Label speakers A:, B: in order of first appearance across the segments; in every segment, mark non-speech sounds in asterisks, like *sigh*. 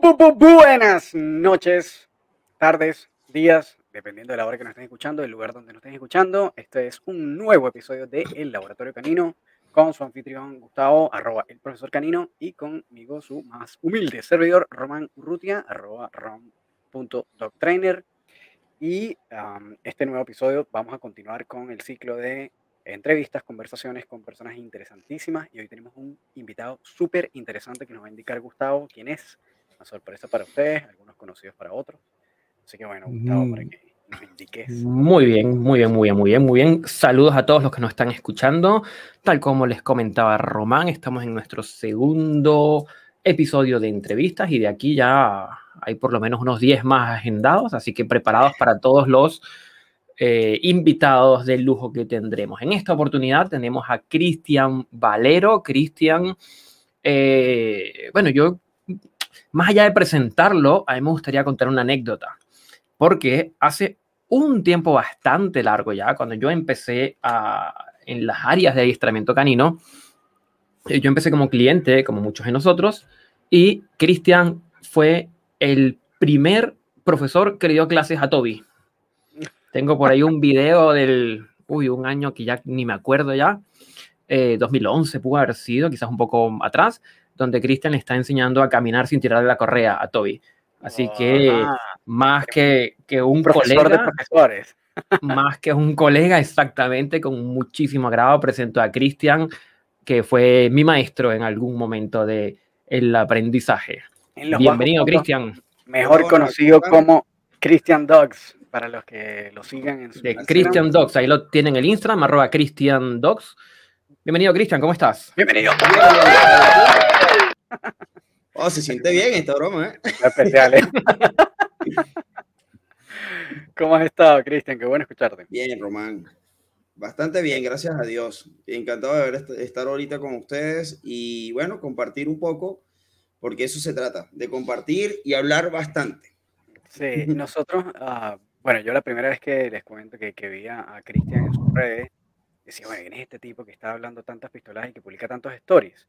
A: Buenas noches, tardes, días, dependiendo de la hora que nos estén escuchando, el lugar donde nos estén escuchando. Este es un nuevo episodio de El Laboratorio Canino con su anfitrión Gustavo, arroba el profesor Canino, y conmigo su más humilde servidor Román Urrutia, arroba rom.doctrainer. Y este nuevo episodio vamos a continuar con el ciclo de entrevistas, conversaciones con personas interesantísimas y hoy tenemos un invitado súper interesante que nos va a indicar Gustavo quién es. Una sorpresa para ustedes, algunos conocidos para otros. Así que bueno, Gustavo, para mm. que nos indiques.
B: Muy bien, muy bien, muy bien, muy bien, muy bien. Saludos a todos los que nos están escuchando. Tal como les comentaba Román, estamos en nuestro segundo episodio de entrevistas y de aquí ya hay por lo menos unos 10 más agendados, así que preparados para todos los eh, invitados de lujo que tendremos. En esta oportunidad tenemos a Cristian Valero. Cristian, eh, bueno, yo, más allá de presentarlo, a mí me gustaría contar una anécdota, porque hace un tiempo bastante largo ya, cuando yo empecé en las áreas de adiestramiento canino, eh, yo empecé como cliente, como muchos de nosotros, y Cristian fue el primer profesor que le dio clases a Toby. Tengo por ahí un video del, uy, un año que ya ni me acuerdo ya, 2011 eh, pudo haber sido, quizás un poco atrás, donde Cristian le está enseñando a caminar sin tirar de la correa a Toby. Así que más que, que un
A: profesor de profesores. *laughs*
B: más que un colega, exactamente, con muchísimo agrado presento a Cristian, que fue mi maestro en algún momento del el aprendizaje. Bienvenido, Cristian.
A: Mejor conocido como Christian Dogs para los que lo sigan en
B: su De Christian Dogs, ahí lo tienen el Instagram, arroba Christian Dogs. Bienvenido, Cristian, ¿cómo estás?
A: Bienvenido. *laughs*
C: Oh, se siente bien esta broma, ¿eh? *laughs*
A: Especial, ¿eh? *laughs* ¿Cómo has estado, Cristian? Qué bueno escucharte.
C: Bien, Román. Bastante bien, gracias a Dios. Encantado de estar ahorita con ustedes y, bueno, compartir un poco, porque eso se trata, de compartir y hablar bastante.
A: Sí, nosotros, uh, bueno, yo la primera vez que les cuento que, que vi a, Cristian en sus redes, decía, bueno, ¿quién es este tipo que está hablando tantas pistolas y que publica tantos stories?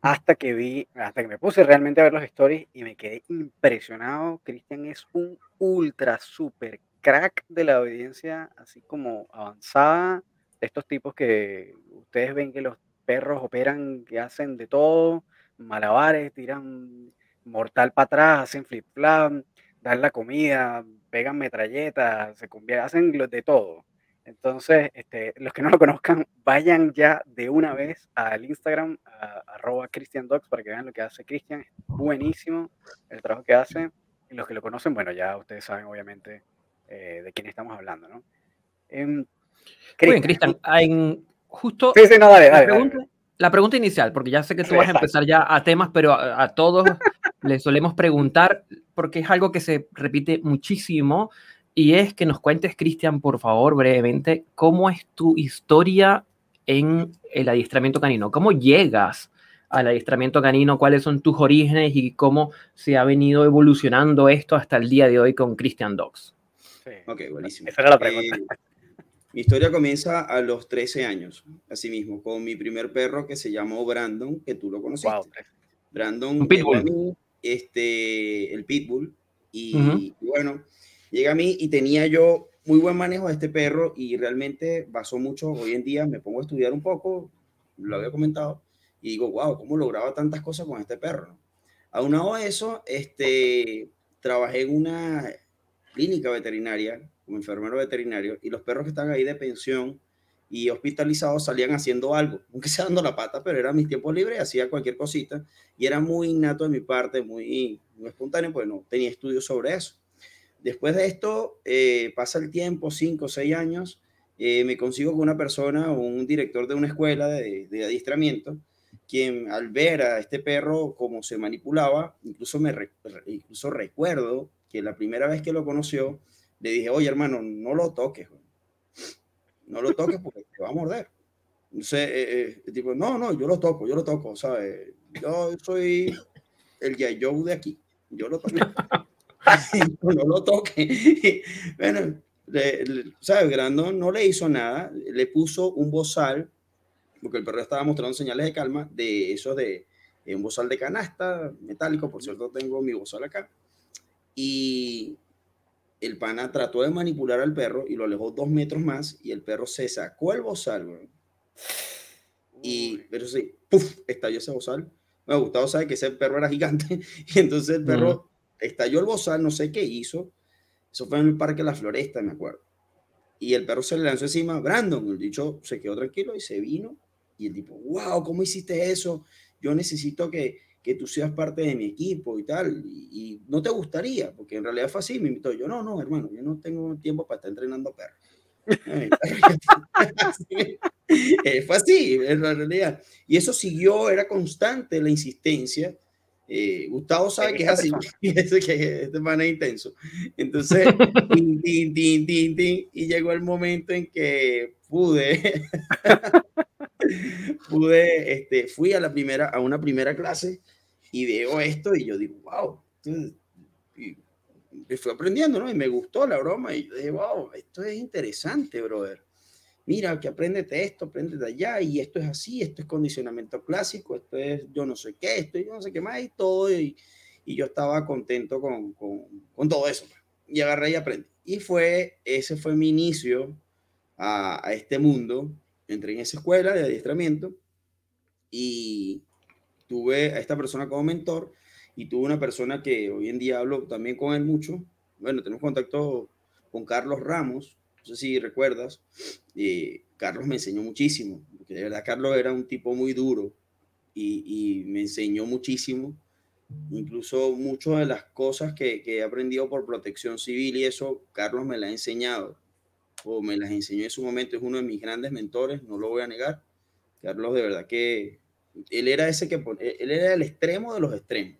A: Hasta que vi, hasta que me puse realmente a ver los stories y me quedé impresionado. Cristian es un ultra super crack de la obediencia, así como avanzada, estos tipos que ustedes ven que los perros operan, que hacen de todo, malabares, tiran mortal para atrás, hacen flip-flop, dan la comida, pegan metralletas, se convierten, hacen de todo. Entonces, este, los que no lo conozcan, vayan ya de una vez al Instagram, a, arroba Christian Dogs, para que vean lo que hace Christian. Es buenísimo el trabajo que hace. Y los que lo conocen, bueno, ya ustedes saben obviamente eh, de quién estamos hablando, ¿no?
B: Eh, bien, Cristian, justo...
A: Sí, sí, no, dale, dale,
B: la pregunta inicial, porque ya sé que tú vas a empezar ya a temas, pero a, todos les solemos preguntar, porque es algo que se repite muchísimo, y es que nos cuentes, Cristian, por favor, brevemente, cómo es tu historia en el adiestramiento canino, cómo llegas al adiestramiento canino, cuáles son tus orígenes y cómo se ha venido evolucionando esto hasta el día de hoy con Christian Dogs.
C: Sí. Ok, buenísimo.
A: Esa era la pregunta. Eh,
C: mi historia comienza a los 13 años, así mismo, con mi primer perro que se llamó Brandon, que tú lo conociste. Brandon, pitbull. este, el pitbull, y, bueno, llega a mí y tenía yo muy buen manejo de este perro y realmente basó mucho. Hoy en día me pongo a estudiar un poco, lo había comentado, y digo, wow, ¿cómo lograba tantas cosas con este perro? Aunado a eso, este, trabajé en una clínica veterinaria como enfermero veterinario, y los perros que están ahí de pensión y hospitalizados salían haciendo algo, *laughs* aunque sea dando la pata, pero era mis tiempos libres, hacía cualquier cosita, y era muy innato de mi parte, muy, muy espontáneo, pues no tenía estudios sobre eso. Después de esto, eh, pasa el tiempo, cinco o seis años, eh, me consigo con una persona, un director de una escuela de, de adiestramiento, quien al ver a este perro cómo se manipulaba, incluso, me, incluso recuerdo que la primera vez que lo conoció, le dije, oye hermano, no lo toques, no lo toques porque te va a morder. Entonces, eh, eh tipo, no, no, yo lo toco, yo lo toco, ¿sabes? Yo soy el Yayo de aquí, yo lo toco. *laughs* *laughs* no lo toque. *laughs* bueno, ¿sabes? Grandón no le hizo nada, le puso un bozal, porque el perro estaba mostrando señales de calma, de esos de, un bozal de canasta metálico, por cierto, tengo mi bozal acá. Y el pana trató de manipular al perro y lo alejó dos metros más y el perro se sacó el bozal, Y, pero sí, ¡puf! estalló ese bozal. Me ha gustado, sabe que ese perro era gigante. *laughs* Y entonces el perro estalló el bozal, no sé qué hizo. Eso fue en el Parque La Floresta, me acuerdo. Y el perro se le lanzó encima Brandon. El dicho se quedó tranquilo y se vino. Y el tipo, wow, ¿cómo hiciste eso? Yo necesito que, que tú seas parte de mi equipo y tal. Y, no te gustaría, porque en realidad fue así. Me invitó. Yo, no, no, hermano, yo no tengo tiempo para estar entrenando perros. *laughs* Eh, fue así, en realidad. Y eso siguió, era constante la insistencia. Eh, Gustavo sabe que es así, *laughs* que este man es intenso. Entonces, y llegó el momento en que pude, *laughs* pude, este, fui a la primera, a una primera clase y veo esto y yo digo, wow. Y, fui aprendiendo, ¿no? Y me gustó la broma y yo dije, wow, esto es interesante, brother mira, que apréndete esto, apréndete allá, y esto es así, esto es condicionamiento clásico, esto es yo no sé qué, esto yo no sé qué más, y todo, y, y yo estaba contento con, con, con, todo eso. Pues. Y agarré y aprendí. Y fue, ese fue mi inicio a, a este mundo. Entré en esa escuela de adiestramiento y tuve a esta persona como mentor y tuve una persona que hoy en día hablo también con él mucho. Bueno, tenemos contacto con Carlos Ramos, no sé si recuerdas, eh, Carlos me enseñó muchísimo, porque de verdad Carlos era un tipo muy duro y, me enseñó muchísimo, incluso muchas de las cosas que, que, he aprendido por protección civil y eso, Carlos me las ha enseñado, o me las enseñó en su momento, es uno de mis grandes mentores, no lo voy a negar. Carlos, de verdad que él era ese que, él era el extremo de los extremos,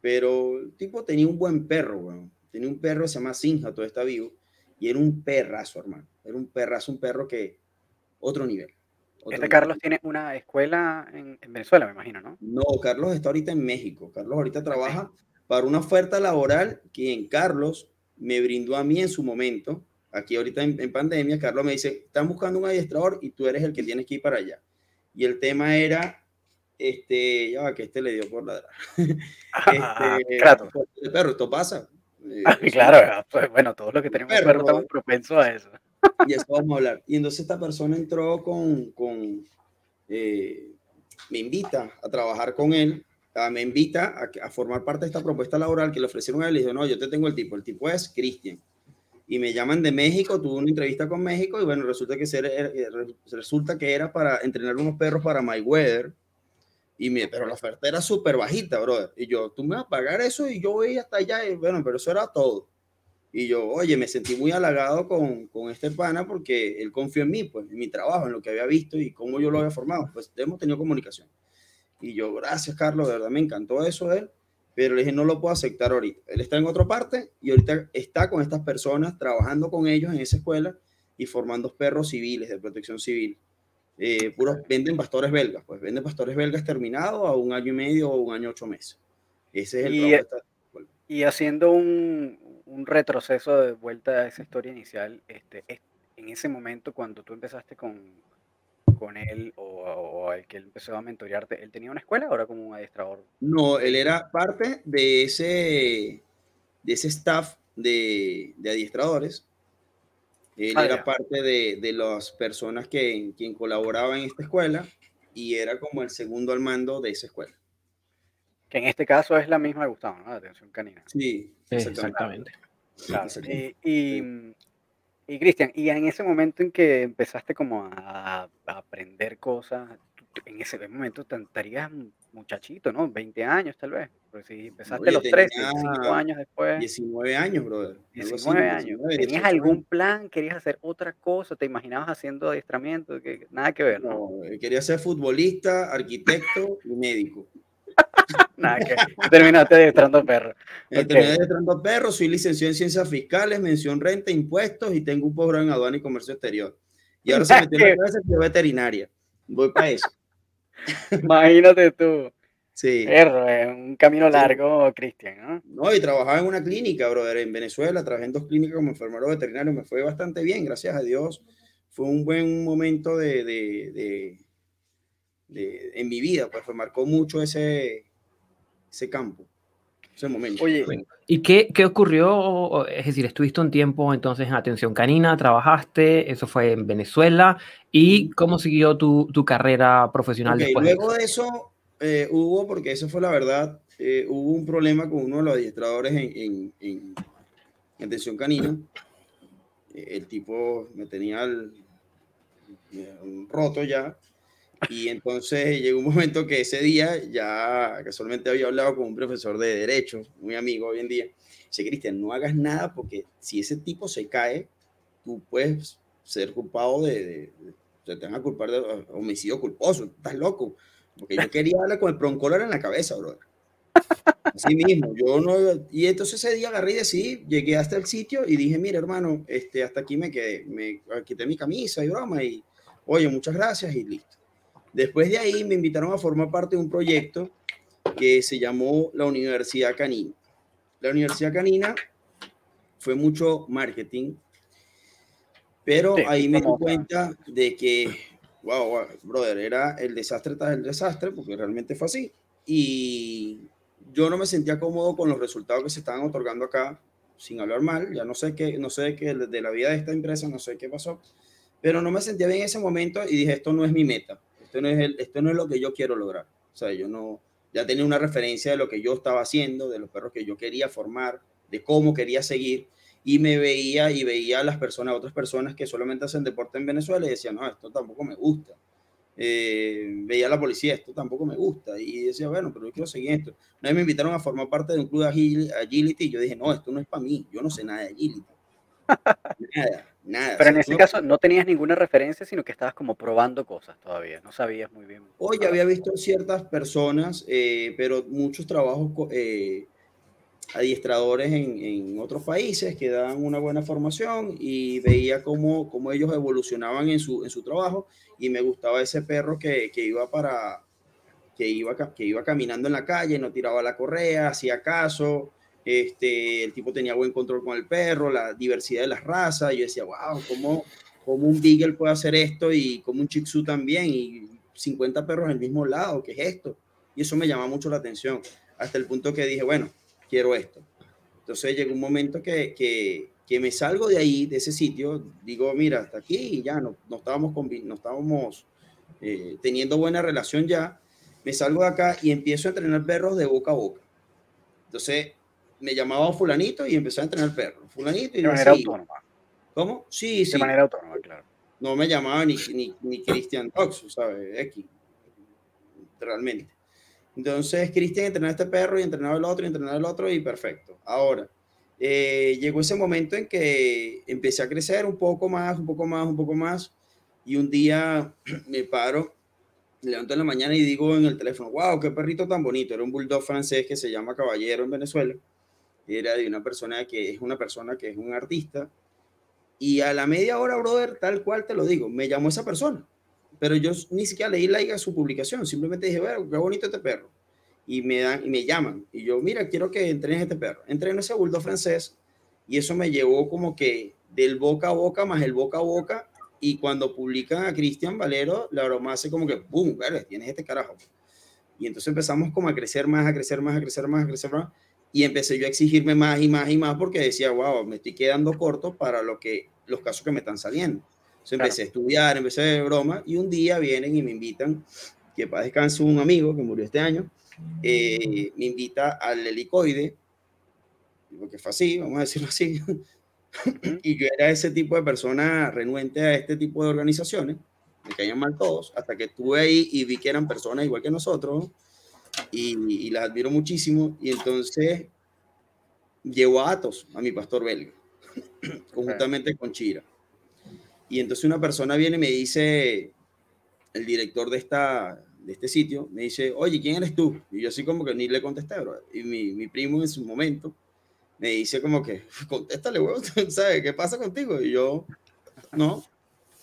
C: pero el tipo tenía un buen perro, tenía un perro que se llama Sinja, todo está vivo, y era un perrazo, hermano. Era un perrazo, un perro que otro nivel.
A: este Carlos tiene una escuela en, Venezuela, me imagino, ¿no?
C: No, Carlos está ahorita en México. Carlos ahorita trabaja para una oferta laboral que en Carlos me brindó a mí en su momento. Aquí ahorita en, pandemia, Carlos me dice, están buscando un adiestrador y tú eres el que tienes que ir para allá. Y el tema era, este, ya va, que este le dio por ladrar. *laughs* *laughs* este, claro. Perro, esto pasa.
A: Eh, claro, *laughs* pues, bueno, todos los que tenemos perro, perro estamos propensos a eso.
C: Y eso vamos a hablar. Y entonces esta persona entró con, con eh, me invita a trabajar con él, me invita a, a, formar parte de esta propuesta laboral que le ofrecieron a él. Y dijo, no, yo te tengo el tipo, el tipo es Cristian. Y me llaman de México, tuve una entrevista con México y bueno, resulta que, ser, eh, resulta que era para entrenar unos perros para Mayweather y me, pero la oferta era súper bajita, brother. Y yo, tú me vas a pagar eso y yo voy hasta allá. Y bueno, pero eso era todo. Y yo, oye, me sentí muy halagado con, con este pana porque él confió en mí, pues, en mi trabajo, en lo que había visto y cómo yo lo había formado. Pues hemos tenido comunicación. Y yo, gracias, Carlos, de verdad me encantó eso de él. Pero le dije, no lo puedo aceptar ahorita. Él está en otra parte y ahorita está con estas personas, trabajando con ellos en esa escuela y formando perros civiles de protección civil eh, puros, venden pastores belgas, pues venden pastores belgas terminados a un año y medio o un año ocho meses. Ese es el
A: y, y haciendo un, un, retroceso de vuelta a esa historia inicial, este, en ese momento cuando tú empezaste con, con él o, o, el que él empezó a mentorearte, ¿él tenía una escuela o era como un adiestrador?
C: No, él era parte de ese, de ese staff de, de adiestradores él ah, era parte de, de, las personas que quien colaboraba en esta escuela y era como el segundo al mando de esa escuela.
A: Que en este caso es la misma de Gustavo, ¿no? De atención canina.
C: Sí, exactamente.
A: Claro. Y, y, Cristian, y en ese momento en que empezaste como a, a aprender cosas, en ese momento estarías muchachito, ¿no? 20 años tal vez. Pues si empezaste los 13, 5 años después.
C: 19 años, brother.
A: 19 años. ¿Tenías algún plan? ¿Querías hacer otra cosa? ¿Te imaginabas haciendo adiestramiento? Que, nada que ver, ¿no?
C: no eh, quería ser futbolista, arquitecto y médico. *laughs*
A: nada que Terminaste adiestrando perros. *laughs*
C: Eh, terminé adiestrando perros, soy licenciado en ciencias fiscales, mención renta, impuestos y tengo un posgrado en aduana y comercio exterior. Y ahora se *laughs* metió en la de veterinaria. Voy para eso. *laughs*
A: Imagínate tú. Sí. Perro, es un camino largo, Cristian, ¿no?
C: No, y trabajaba en una clínica, brother, en Venezuela, trabajé en dos clínicas como enfermero veterinario, me fue bastante bien, gracias a Dios. Fue un buen momento de, de, en mi vida, pues marcó mucho ese, ese campo, ese momento.
B: Oye, ¿y qué, qué, ocurrió? Es decir, estuviste un tiempo entonces en atención canina, trabajaste, eso fue en Venezuela, ¿y cómo siguió tu, tu carrera profesional después?
C: Luego de eso eh, hubo, porque eso fue la verdad, eh, hubo un problema con uno de los adiestradores en, en, en atención canina. El tipo me tenía el, roto ya y entonces llegó un momento que ese día ya casualmente había hablado con un profesor de Derecho, muy amigo hoy en día. Dice, Cristian, no hagas nada porque si ese tipo se cae, tú puedes ser culpado de, de, te van a culpar de homicidio culposo, estás loco. Porque yo quería darle con el proncolor en la cabeza, brother. Así mismo, yo no. Y entonces ese día agarré y decidí, llegué hasta el sitio y dije, mira, hermano, este, hasta aquí me quedé, me quité mi camisa y broma y, oye, muchas gracias y listo. Después de ahí me invitaron a formar parte de un proyecto que se llamó la Universidad Canina. La Universidad Canina fue mucho marketing, pero ahí me di cuenta de que, wow, brother, era el desastre tras el desastre, porque realmente fue así. Y yo no me sentía cómodo con los resultados que se estaban otorgando acá, sin hablar mal, ya no sé qué, no sé qué de la vida de esta empresa, no sé qué pasó, pero no me sentía bien en ese momento y dije, esto no es mi meta esto no es, el, esto no es lo que yo quiero lograr. O sea, yo no, ya tenía una referencia de lo que yo estaba haciendo, de los perros que yo quería formar, de cómo quería seguir, y me veía y veía a las personas, a otras personas que solamente hacen deporte en Venezuela y decía, no, esto tampoco me gusta. Eh, veía a la policía, esto tampoco me gusta, y decía, bueno, pero yo quiero seguir esto. Una vez me invitaron a formar parte de un club de agility, y yo dije, no, esto no es para mí, yo no sé nada de agility. *laughs*
A: nada. Pero en ese caso no tenías ninguna referencia, sino que estabas como probando cosas todavía, no sabías muy bien.
C: Hoy había visto ciertas personas, eh, pero muchos trabajos eh, adiestradores en, en, otros países que daban una buena formación y veía cómo, cómo ellos evolucionaban en su, en su trabajo y me gustaba ese perro que, que iba para que iba, que iba caminando en la calle, no tiraba la correa, hacía caso, este, el tipo tenía buen control con el perro, la diversidad de las razas. Yo decía, wow, ¿cómo, cómo un Beagle puede hacer esto y como un Shih también? Y 50 perros en el mismo lado, ¿qué es esto? Y eso me llama mucho la atención, hasta el punto que dije, bueno, quiero esto. Entonces llegó un momento que, que, que me salgo de ahí, de ese sitio, digo, mira, hasta aquí ya no, no estábamos, no estábamos eh, teniendo buena relación ya. Me salgo de acá y empiezo a entrenar perros de boca a boca. Entonces, me llamaba fulanito y empecé a entrenar perro. Fulanito y
A: de manera autónoma.
C: ¿Cómo? Sí, sí.
A: De manera autónoma, claro.
C: No me llamaba ni, ni, ni Christian Tox, ¿sabes? X. Realmente. Entonces, Cristian entrenaba este perro y entrenaba el otro y entrenaba el otro y perfecto. Ahora, eh, llegó ese momento en que empecé a crecer un poco más, un poco más, un poco más. Y un día *clears throat* me paro, me levanto en la mañana y digo en el teléfono, wow, qué perrito tan bonito. Era un bulldog francés que se llama Caballero en Venezuela era de una persona que es una persona que es un artista. Y a la media hora, brother, tal cual te lo digo, me llamó esa persona. Pero yo ni siquiera leí like a su publicación, simplemente dije, bueno, qué bonito este perro. Y me, dan, y me llaman. Y yo, mira, quiero que entrenes este perro. Entreno ese bulldog francés. Y eso me llevó como que del boca a boca más el boca a boca. Y cuando publican a Cristian Valero, la broma hace como que, boom, vale, tienes este carajo. Y entonces empezamos como a crecer más, a crecer más, a crecer más, a crecer más y empecé yo a exigirme más y más y más porque decía, wow, me estoy quedando corto para lo que, los casos que me están saliendo. Entonces empecé a estudiar, empecé a broma y un día vienen y me invitan, que para descanso un amigo que murió este año, eh, me invita al helicoide, porque fue así, vamos a decirlo así, y yo era ese tipo de persona renuente a este tipo de organizaciones, me caían mal todos, hasta que estuve ahí y vi que eran personas igual que nosotros, y, las admiro muchísimo. Y entonces llevo a Atos, a mi pastor belga, *clears throat* conjuntamente con Chira. Y entonces una persona viene y me dice, el director de, esta, de este sitio, me dice, oye, ¿quién eres tú? Y yo así como que ni le contesté. Y mi, mi primo en su momento me dice como que, contéstale, weón, *laughs* ¿sabes qué pasa contigo? Y yo, no,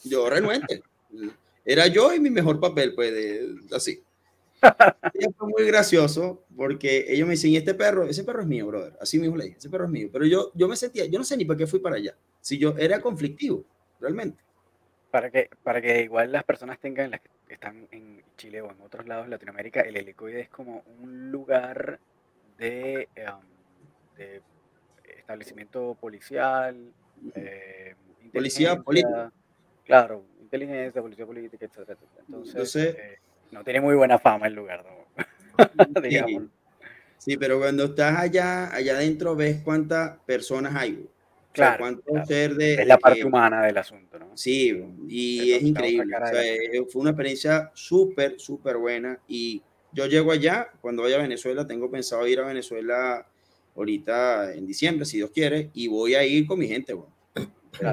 C: yo renuente. Era yo y mi mejor papel, pues, así fue muy gracioso porque ellos me dicen, ¿y este perro? Ese perro es mío, brother. Así mismo le dije, ese perro es mío. Pero yo, yo me sentía, yo no sé ni para qué fui para allá. Si yo era conflictivo, realmente.
A: Para que, para que igual las personas tengan, las, están en Chile o en otros lados de Latinoamérica, el helicoide es como un lugar de, de establecimiento policial, eh,
C: policía política.
A: Claro, inteligencia, policía política, etc. Entonces, eh, no tiene muy buena fama el lugar, *laughs*
C: digamos. Sí, pero cuando estás allá, allá adentro ves cuántas personas hay.
A: Claro, es la parte humana del asunto, ¿no?
C: Sí, y es increíble. Eh, fue una experiencia súper, súper buena. Y yo llego allá, cuando vaya a Venezuela, tengo pensado ir a Venezuela ahorita en diciembre, si Dios quiere, y voy a ir con mi gente.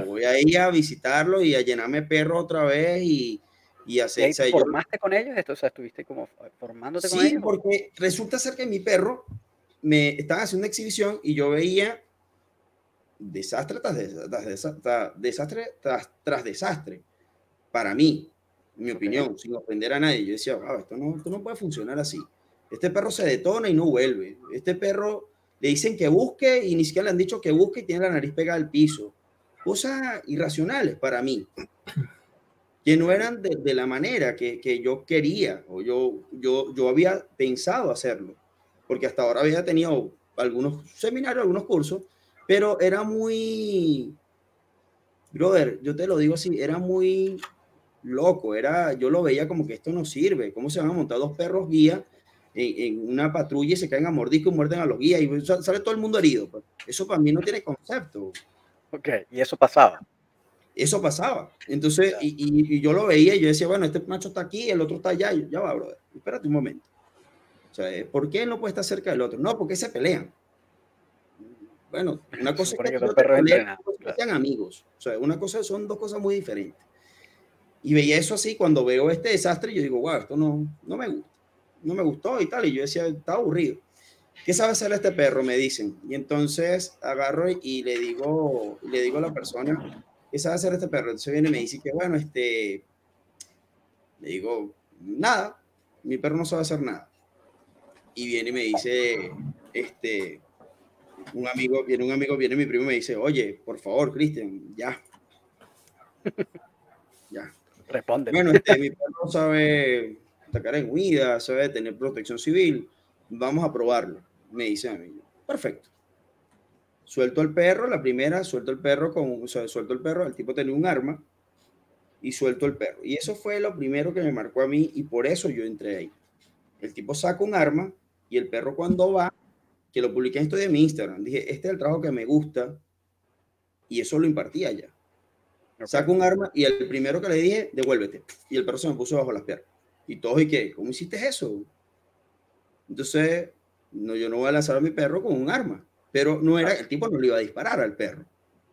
C: Voy a ir a visitarlo y a llenarme perro otra vez y, y hacer...
A: ¿Y formaste con ellos? O sea, ¿estuviste como formándote con ellos?
C: Sí, porque resulta ser que mi perro me estaba haciendo una exhibición y yo veía desastre tras, desastre, tras, desastre. Para mí, en mi opinión, sin ofender a nadie, yo decía, esto, no, esto no puede funcionar así. Este perro se detona y no vuelve. Este perro le dicen que busque y ni siquiera le han dicho que busque y tiene la nariz pegada al piso. Cosas irracionales para mí, que no eran de, la manera que, que, yo quería o yo, yo, yo había pensado hacerlo, porque hasta ahora había tenido algunos seminarios, algunos cursos, pero era muy, brother, yo te lo digo así, era muy loco, era, yo lo veía como que esto no sirve, ¿cómo se van a montar dos perros guía en, una patrulla y se caen a mordisco y muerden a los guías y sale todo el mundo herido? Pues. Eso para mí no tiene concepto.
A: Ok, y eso pasaba.
C: Eso pasaba. Entonces, y, y, yo lo veía y yo decía, bueno, este macho está aquí, el otro está allá, ya va, brother, espérate un momento. O sea, ¿por qué él no puede estar cerca del otro? No, porque se pelean. Bueno, una *laughs* cosa es que, sean amigos. O sea, una cosa son dos cosas muy diferentes. Y veía eso así cuando veo este desastre, yo digo, wow, esto no, no me gusta. No me gustó y tal. Y yo decía, está aburrido. ¿Qué sabe hacer este perro? Me dicen. Y entonces agarro y le digo, le digo a la persona, ¿qué sabe hacer este perro? Entonces viene y me dice que, bueno, este, le digo, nada, mi perro no sabe hacer nada. Y viene y me dice, este, un amigo, viene un amigo, viene mi primo y me dice, oye, por favor, Cristian, ya. *laughs*
A: ya. Responde.
C: Bueno, este, mi perro sabe atacar en huida, sabe tener protección civil, vamos a probarlo, me dice a mí. Perfecto. Suelto el perro, la primera, suelto el perro con, o sea, suelto el perro, el tipo tenía un arma y suelto el perro. Y eso fue lo primero que me marcó a mí y por eso yo entré ahí. El tipo saca un arma y el perro cuando va que lo publiqué en esto de mi Instagram. Dije, este es el trabajo que me gusta y eso lo impartía ya. Saco un arma y el primero que le dije, devuélvete. Y el perro se me puso bajo las piernas. Y todos, ¿y qué? ¿Cómo hiciste eso? Entonces, no, yo no voy a lanzar a mi perro con un arma. Pero no era, el tipo no le iba a disparar al perro.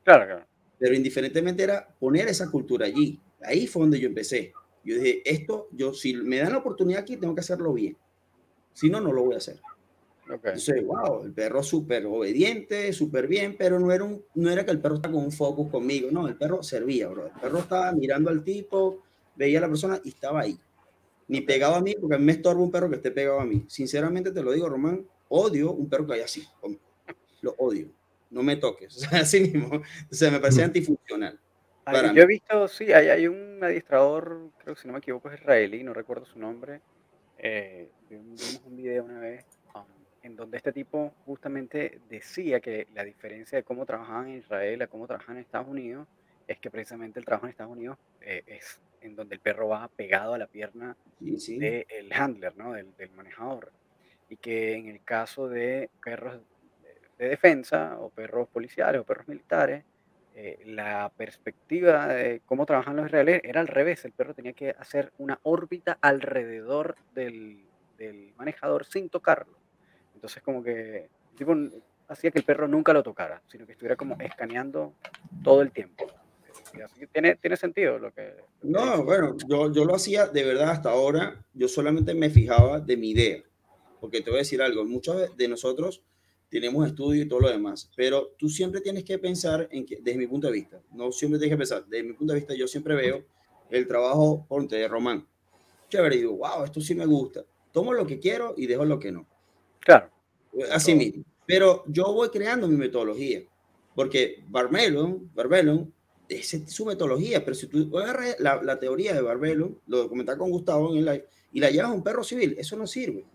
A: Claro, claro.
C: Pero indiferentemente era poner esa cultura allí. Ahí fue donde yo empecé. Yo dije, esto, yo si me dan la oportunidad aquí, tengo que hacerlo bien. Si no, no lo voy a hacer. Okay. Entonces, wow, el perro súper obediente, súper bien, pero no era, un, no era que el perro estaba con un focus conmigo, no, el perro servía, bro. El perro estaba mirando al tipo, veía a la persona y estaba ahí. Ni pegado a mí, porque a mí me estorba un perro que esté pegado a mí. Sinceramente te lo digo, Román, odio un perro que haya así. Lo odio. No me toques. *laughs* así mismo. O sea, me parece antifuncional.
A: yo he visto, sí, hay, hay un adiestrador, creo que si no me equivoco es israelí, no recuerdo su nombre. Eh, vimos un video una vez en donde este tipo justamente decía que la diferencia de cómo trabajaban en Israel a cómo trabajan en Estados Unidos es que precisamente el trabajo en Estados Unidos eh, es en donde el perro va pegado a la pierna del handler, ¿no? del, manejador. Y que en el caso de perros de, defensa o perros policiales o perros militares, eh, la perspectiva de cómo trabajan los israelíes era al revés. El perro tenía que hacer una órbita alrededor del, del manejador sin tocarlo. Entonces como que tipo, hacía que el perro nunca lo tocara, sino que estuviera como escaneando todo el tiempo. tiene, tiene sentido lo que...
C: no, bueno, yo, yo lo hacía de verdad hasta ahora, yo solamente me fijaba de mi idea, porque te voy a decir algo, muchos de nosotros tenemos estudio y todo lo demás, pero tú siempre tienes que pensar en que, desde mi punto de vista, no siempre tienes que pensar, desde mi punto de vista yo siempre veo el trabajo, ponte, de Román. Chévere, y digo, wow, esto sí me gusta. Tomo lo que quiero y dejo lo que no.
A: Claro.
C: Así mismo. Pero yo voy creando mi metodología. Porque Barmelon, Barbelon esa es su metodología, pero si tú agarras la, la teoría de Barbelo, lo comentaba con Gustavo en el live, y la llevas a un perro civil, eso no sirve.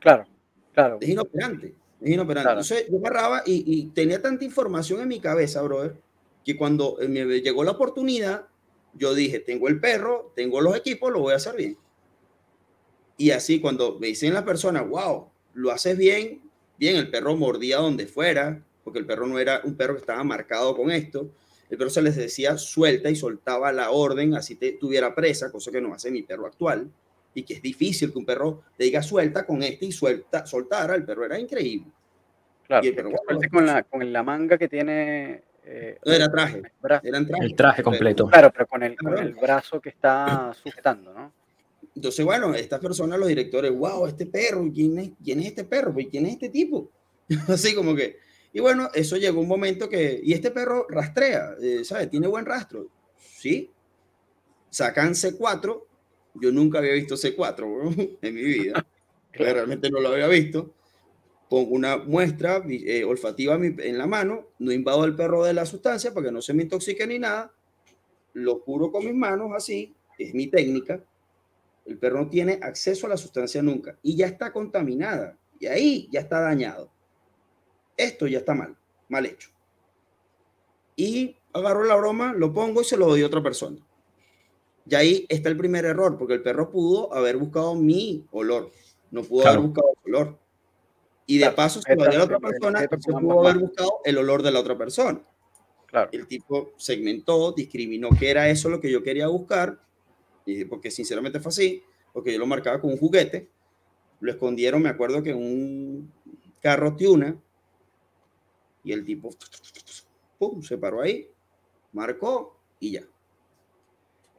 A: Claro, claro.
C: Es inoperante, es inoperante. Entonces yo agarraba y, y, tenía tanta información en mi cabeza, brother, que cuando me llegó la oportunidad, yo dije, tengo el perro, tengo los equipos, lo voy a hacer bien. Y así cuando me dicen las personas, wow, lo haces bien, bien, el perro mordía donde fuera, porque el perro no era un perro que estaba marcado con esto, el perro se les decía suelta y soltaba la orden, así te tuviera presa, cosa que no hace mi perro actual, y que es difícil que un perro te diga suelta con este y suelta, soltara, el perro era increíble.
A: Claro, y el perro, con, la, con la manga que tiene
C: eh, no era traje, eran traje.
B: El traje completo.
A: Claro, pero con el, con el brazo que está sujetando, ¿no?
C: Entonces, bueno, estas personas, los directores, wow, este perro, ¿quién es, quién es este perro? ¿Quién es este tipo? *laughs* Así como que, y bueno, eso llegó un momento que, y este perro rastrea, eh, ¿sabes? Tiene buen rastro, ¿sí? Sacan C4, yo nunca había visto C4 *laughs* en mi vida, *laughs* realmente no lo había visto con una muestra eh, olfativa en la mano, no invado al perro de la sustancia para que no se me intoxique ni nada, lo curo con mis manos así, es mi técnica, el perro no tiene acceso a la sustancia nunca y ya está contaminada y ahí ya está dañado. Esto ya está mal, mal hecho. Y agarro la broma, lo pongo y se lo doy a otra persona. Y ahí está el primer error, porque el perro pudo haber buscado mi olor, no pudo haber buscado el olor. Y de paso, si lo la otra persona, se pudo haber buscado el olor de la otra persona. Claro. El tipo segmentó, discriminó que era eso lo que yo quería buscar, y porque sinceramente fue así, porque yo lo marcaba con un juguete, lo escondieron, me acuerdo que en un carro Tiuna, y el tipo pum, se paró ahí, marcó y ya.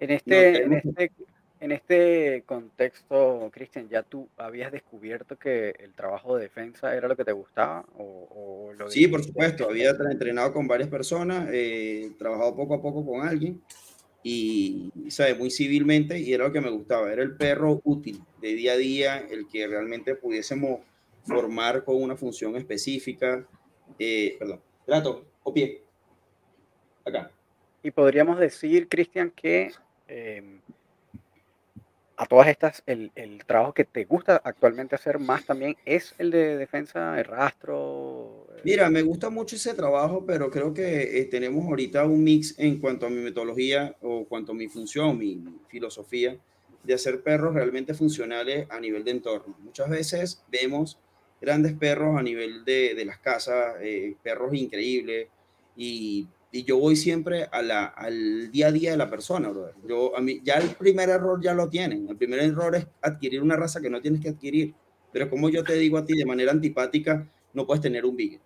A: En este, en este, en este contexto, Cristian, ¿ya tú habías descubierto que el trabajo de defensa era lo que te gustaba? O,
C: sí, por supuesto. Había entrenado con varias personas, eh, trabajado poco a poco con alguien y, ¿sabes? Muy civilmente y era lo que me gustaba. Era el perro útil de día a día, el que realmente pudiésemos formar con una función específica. Eh, perdón, trato o pie. Acá.
A: Y podríamos decir, Cristian, que... Em, a todas estas, el, el, trabajo que te gusta actualmente hacer más también es el de defensa de rastro.
C: Eh. Mira, me gusta mucho ese trabajo, pero creo que eh, tenemos ahorita un mix en cuanto a mi metodología o cuanto a mi función, mi filosofía de hacer perros realmente funcionales a nivel de entorno. Muchas veces vemos grandes perros a nivel de, de las casas, eh, perros increíbles, y y yo voy siempre a la, al día a día de la persona, brother. Yo, a mí, ya el primer error ya lo tienen. El primer error es adquirir una raza que no tienes que adquirir. Pero como yo te digo a ti de manera antipática, no puedes tener un big.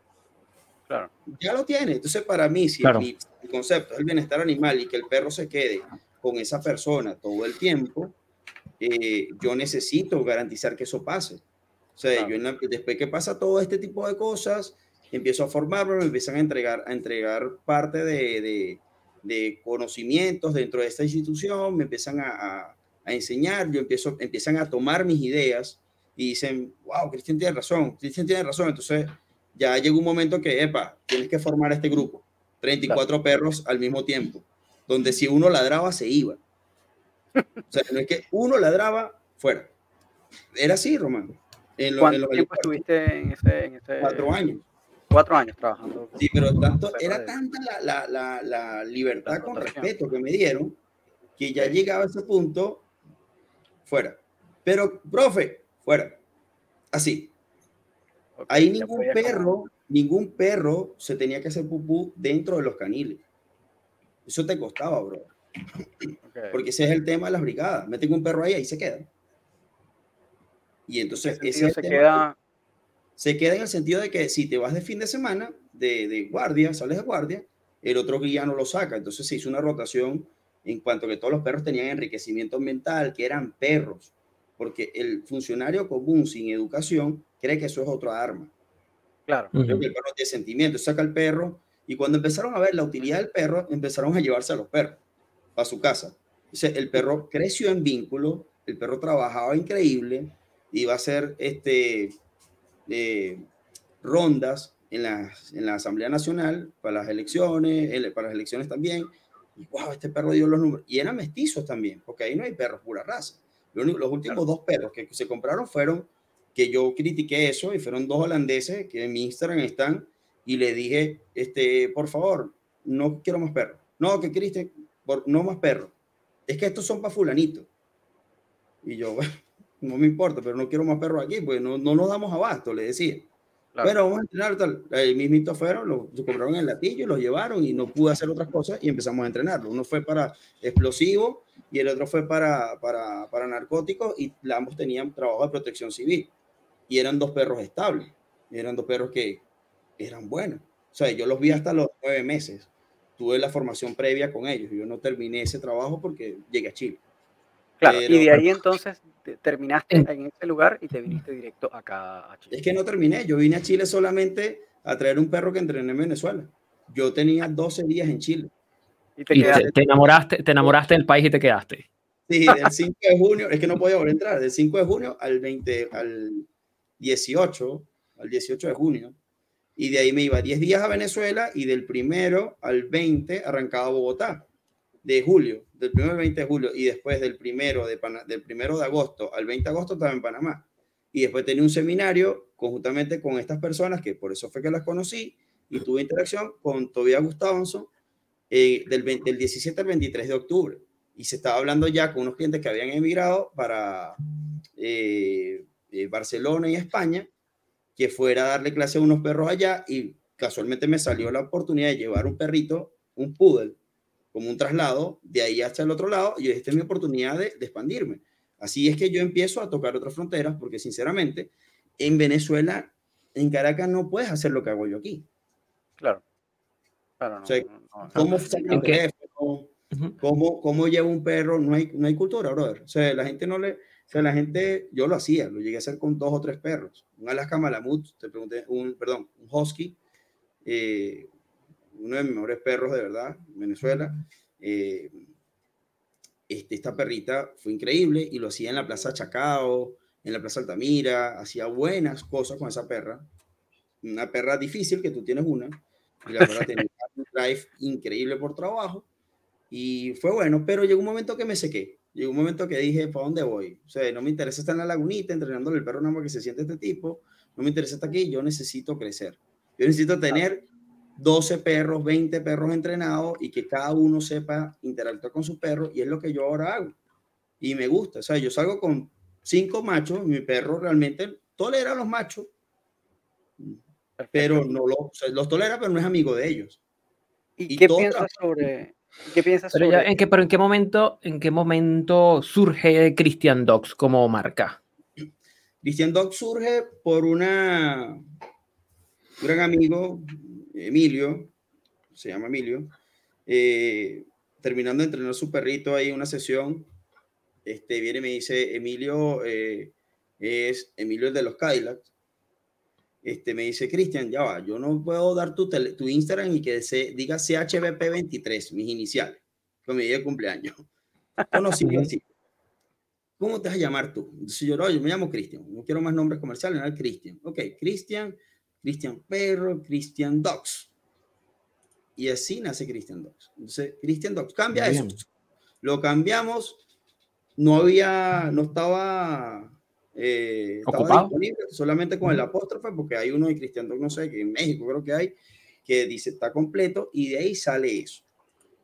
C: Claro. Ya lo tienes. Entonces, para mí, si mi, concepto es el bienestar animal y que el perro se quede con esa persona todo el tiempo, eh, yo necesito garantizar que eso pase. O sea, yo después que pasa todo este tipo de cosas, empiezo a formarme, me empiezan a entregar, a entregar parte de, de, de conocimientos dentro de esta institución, me empiezan a, a, enseñar, yo empiezo, empiezan a tomar mis ideas y dicen, wow, Cristian tiene razón, Cristian tiene razón. Entonces ya llega un momento que, epa, tienes que formar este grupo, 34 perros al mismo tiempo, donde si uno ladraba, se iba. O sea, no es que uno ladraba, fuera. Era así, Román.
A: En ¿Cuánto tiempo estuviste en ese, en ese...
C: Cuatro años
A: cuatro años trabajando.
C: Sí, pero tanto, era tanta la, la, la, libertad con respeto que me dieron que ya llegaba a ese punto, fuera. Pero, profe, fuera. Así. Ahí ningún perro, ningún perro se tenía que hacer pupú dentro de los caniles. Eso te costaba, bro. Porque ese es el tema de las brigadas. Meten un perro ahí, ahí se queda. Y entonces ese
A: se queda
C: se queda en el sentido de que si te vas de fin de semana, de, de guardia, sales de guardia, el otro guía no lo saca. Entonces se hizo una rotación en cuanto a que todos los perros tenían enriquecimiento mental, que eran perros, porque el funcionario común sin educación cree que eso es otra arma.
A: Claro.
C: Creo que el perro tiene sentimiento, saca el perro, y cuando empezaron a ver la utilidad del perro, empezaron a llevarse a los perros a su casa. Entonces, el perro creció en vínculo, el perro trabajaba increíble, iba a ser este, rondas en la, en la Asamblea Nacional para las elecciones, para las elecciones también. Y wow, este perro dio los números. Y eran mestizos también, porque ahí no hay perros pura raza. Los, los últimos dos perros que se compraron fueron que yo critiqué eso y fueron dos holandeses que en mi Instagram están y le dije, este, por favor, no quiero más perros. No, que Cristian, no más perros. Es que estos son para fulanito. Y yo, *laughs* bueno, no me importa, pero no quiero más perros aquí, pues no, no nos damos abasto, le decía. Pero vamos a entrenar tal. El mismito fueron, lo, compraron en el latillo, los llevaron y no pude hacer otras cosas y empezamos a entrenarlo. Uno fue para explosivo y el otro fue para, para, para narcóticos y ambos tenían trabajo de protección civil. Y eran dos perros estables, eran dos perros que eran buenos. O sea, yo los vi hasta los nueve meses. Tuve la formación previa con ellos. Yo no terminé ese trabajo porque llegué a Chile.
A: Claro, y de ahí entonces terminaste en ese lugar y te viniste directo acá a Chile.
C: Es que no terminé, yo vine a Chile solamente a traer un perro que entrené en Venezuela. Yo tenía 12 días en Chile.
B: Y te, enamoraste, te enamoraste del país y te quedaste.
C: Sí, del 5 de junio, es que no podía volver a entrar, del 5 de junio al 20, al 18, al 18 de junio. Y de ahí me iba 10 días a Venezuela y del primero al 20 arrancaba a Bogotá de julio, del 1 al 20 de julio, y después del primero de, del primero de agosto al 20 de agosto estaba en Panamá. Y después tenía un seminario conjuntamente con estas personas, que por eso fue que las conocí, y tuve interacción con Tobias Gustavson eh, del, del 17 al 23 de octubre. Y se estaba hablando ya con unos clientes que habían emigrado para eh, eh, Barcelona y España, que fuera a darle clase a unos perros allá, y casualmente me salió la oportunidad de llevar un perrito, un poodle, como un traslado de ahí hasta el otro lado y esta es mi oportunidad de, expandirme. Así es que yo empiezo a tocar otras fronteras porque sinceramente en Venezuela, en Caracas no puedes hacer lo que hago yo aquí.
A: Claro.
C: claro no, ¿Cómo ¿Cómo, ¿Cómo lleva un perro? No hay, no hay cultura, brother. O sea, la gente no le... O sea, la gente, yo lo hacía, lo llegué a hacer con dos o tres perros. Un Alaska Malamut, te pregunté, un, perdón, un Husky, eh, uno de mis mejores perros de verdad, Venezuela. Eh, este, esta perrita fue increíble y lo hacía en la Plaza Chacao, en la Plaza Altamira, hacía buenas cosas con esa perra. Una perra difícil, que tú tienes una, y la perra tenía *laughs* un drive increíble por trabajo, y fue bueno, pero llegó un momento que me sequé. Llegó un momento que dije, ¿para dónde voy? O sea, no me interesa estar en la lagunita entrenándole el perro nada más que se siente este tipo, no me interesa estar aquí, yo necesito crecer. Yo necesito tener 12 perros, 20 perros entrenados y que cada uno sepa interactuar con su perro y es lo que yo ahora hago. Y me gusta, o sea, yo salgo con cinco machos, mi perro realmente tolera a los machos, pero no los tolera, pero no es amigo de ellos.
A: ¿Y, qué piensas sobre, ¿Qué piensas
B: pero en qué, pero en qué momento, en qué momento surge Christian Dogs como marca?
C: Christian Dogs surge por una un gran amigo Emilio, se llama Emilio, eh, terminando de entrenar su perrito ahí una sesión, este, viene y me dice, Emilio eh, es Emilio el de los Cadillacs. Este, me dice, Cristian, ya va, yo no puedo dar tu, tu Instagram y que se diga CHBP23, mis iniciales, con mi día de cumpleaños. *laughs* no, sí, ¿Cómo te vas a llamar tú? Entonces yo, no, yo me llamo Cristian, no quiero más nombres comerciales, no, Cristian. Ok, Cristian Christian Perro, Christian Dogs. Y así nace Christian Dogs. Entonces, Christian Dogs cambia eso. Lo cambiamos, no había, no estaba, eh, disponible solamente con el apóstrofe, porque hay uno de Christian Dogs, no sé, que en México creo que hay, que dice está completo, y de ahí sale eso.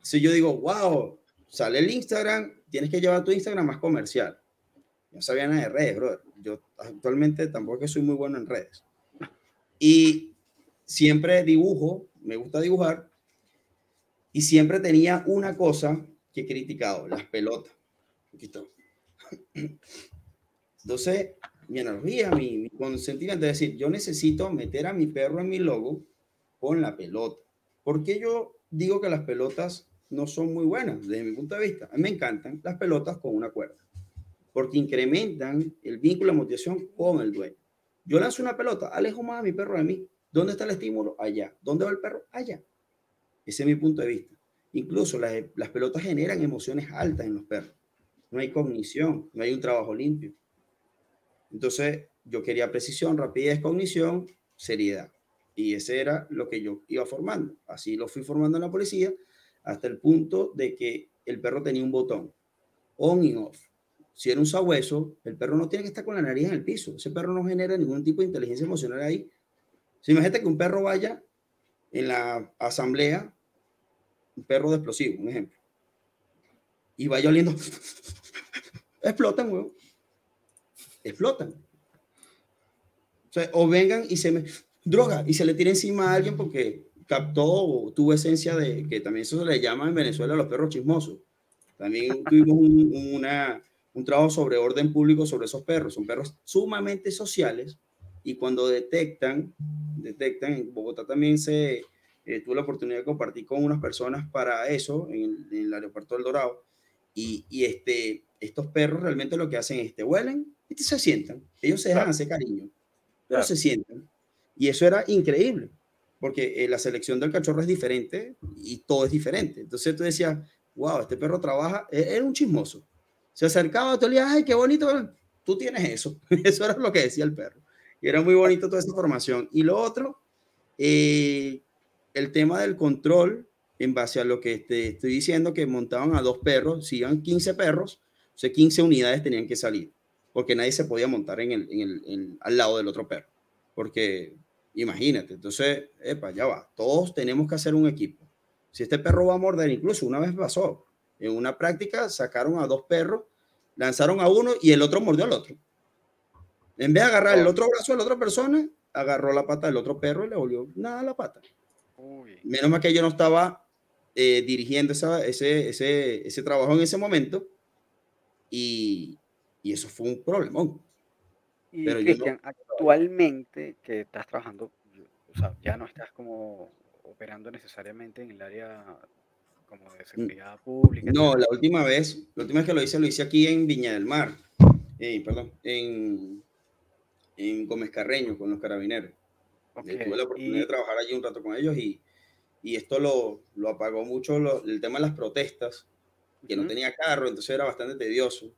C: Si yo digo, wow, sale el Instagram, tienes que llevar tu Instagram más comercial. No sabía nada de redes, brother. Yo actualmente tampoco soy muy bueno en redes. Y siempre dibujo, me gusta dibujar, y siempre tenía una cosa que he criticado, las pelotas. Entonces, mi analogía, mi, mi consentimiento es decir, yo necesito meter a mi perro en mi logo con la pelota. ¿Por qué yo digo que las pelotas no son muy buenas desde mi punto de vista? A mí me encantan las pelotas con una cuerda, porque incrementan el vínculo de motivación con el dueño. Yo lanzo una pelota, alejo más a mi perro de mí. ¿Dónde está el estímulo? Allá. ¿Dónde va el perro? Allá. Ese es mi punto de vista. Incluso las, pelotas generan emociones altas en los perros. No hay cognición, no hay un trabajo limpio. Entonces, yo quería precisión, rapidez, cognición, seriedad. Y ese era lo que yo iba formando. Así lo fui formando en la policía hasta el punto de que el perro tenía un botón, on y off. Si era un sabueso, el perro no tiene que estar con la nariz en el piso. Ese perro no genera ningún tipo de inteligencia emocional ahí. Si imagínate que un perro vaya en la asamblea, un perro de explosivo, un ejemplo, y vaya oliendo, *laughs* explotan, weón. Explotan. O, vengan y se me droga y se le tira encima a alguien porque captó o tuvo esencia de que también eso se le llama en Venezuela a los perros chismosos. También tuvimos un, una, un trabajo sobre orden público sobre esos perros. Son perros sumamente sociales y cuando detectan, detectan, en Bogotá también se eh, tuve la oportunidad de compartir con unas personas para eso en el, aeropuerto del Dorado y, y, este, estos perros realmente lo que hacen es te huelen y se sientan. Ellos se dejan hacer cariño, pero se sientan. Y eso era increíble, porque eh, la selección del cachorro es diferente y todo es diferente. Entonces tú decías, wow, este perro trabaja, e, era un chismoso. Se acercaba, te olía, ay, qué bonito, tú tienes eso. *laughs* Eso era lo que decía el perro. Y era muy bonito toda esa información. Y lo otro, eh, el tema del control, en base a lo que estoy diciendo, que montaban a dos perros, si iban 15 perros, o sea, 15 unidades tenían que salir, porque nadie se podía montar en el, en el, al lado del otro perro. Porque imagínate, entonces, epa, ya va, todos tenemos que hacer un equipo. Si este perro va a morder, incluso una vez pasó, en una práctica sacaron a dos perros, lanzaron a uno y el otro mordió al otro. En vez de agarrar el otro brazo de la otra persona, agarró la pata del otro perro y le volvió nada a la pata. Menos mal que yo no estaba eh, dirigiendo ese, ese, ese trabajo en ese momento y, y eso fue un problemón.
A: Y Pero Cristian, actualmente que estás trabajando, o sea, ya no estás como operando necesariamente en el área como de seguridad pública.
C: No, la última vez, la última vez que lo hice, lo hice aquí en Viña del Mar, eh, perdón, en, en Gómez Carreño con los carabineros. tuve la oportunidad de trabajar allí un rato con ellos y, y esto lo, lo apagó mucho el tema de las protestas, que no tenía carro, entonces era bastante tedioso.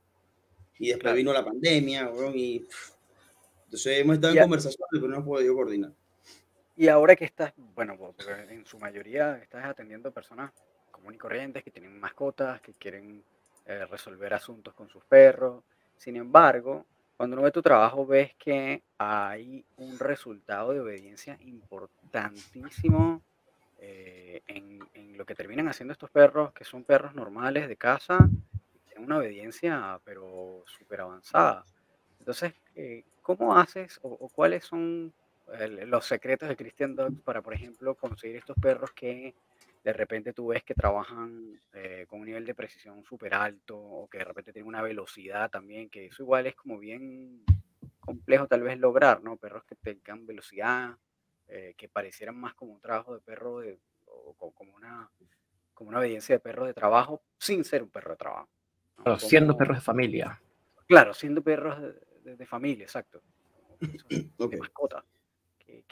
C: Y después vino la pandemia, y entonces hemos estado en conversaciones, pero no hemos podido coordinar.
A: Y ahora que estás, bueno, en su mayoría estás atendiendo personas comunes y corrientes que tienen mascotas, que quieren eh, resolver asuntos con sus perros. Sin embargo, cuando uno ve tu trabajo, ves que hay un resultado de obediencia importantísimo eh, en, lo que terminan haciendo estos perros, que son perros normales de casa, tienen una obediencia, pero súper avanzada. Entonces, eh, ¿cómo haces o, cuáles son los secretos de Christian Dogs para, por ejemplo, conseguir estos perros que de repente tú ves que trabajan eh, con un nivel de precisión súper alto o que de repente tienen una velocidad también, que eso igual es como bien complejo tal vez lograr, ¿no? Perros que tengan velocidad, eh, que parecieran más como un trabajo de perro de, o como una, como una obediencia de perro de trabajo sin ser un perro de trabajo.
B: siendo perros de familia.
A: Claro, siendo perros de, familia, exacto. *clears throat* De mascota.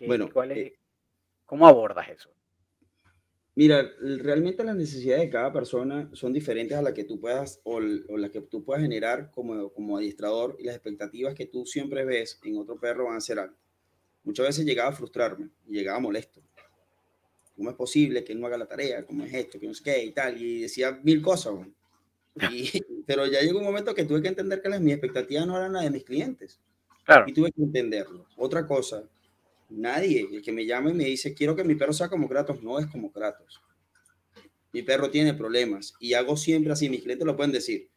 A: bueno, eh ¿Cómo abordas eso?
C: Mira, realmente las necesidades de cada persona son diferentes a las que tú puedas o, las que tú puedas generar como, como adiestrador y las expectativas que tú siempre ves en otro perro van a ser altas. Muchas veces llegaba a frustrarme y llegaba molesto. ¿Cómo es posible que no haga la tarea? ¿Cómo es esto? Que no sé qué y tal. Y decía mil cosas. *laughs* pero ya llegó un momento que tuve que entender que las, mis expectativas no eran las de mis clientes. Claro. Y tuve que entenderlo. Otra cosa, Nadie, el que me llama y me dice, quiero que mi perro sea como Kratos, no es como Kratos. Mi perro tiene problemas y hago siempre así, mis clientes lo pueden decir.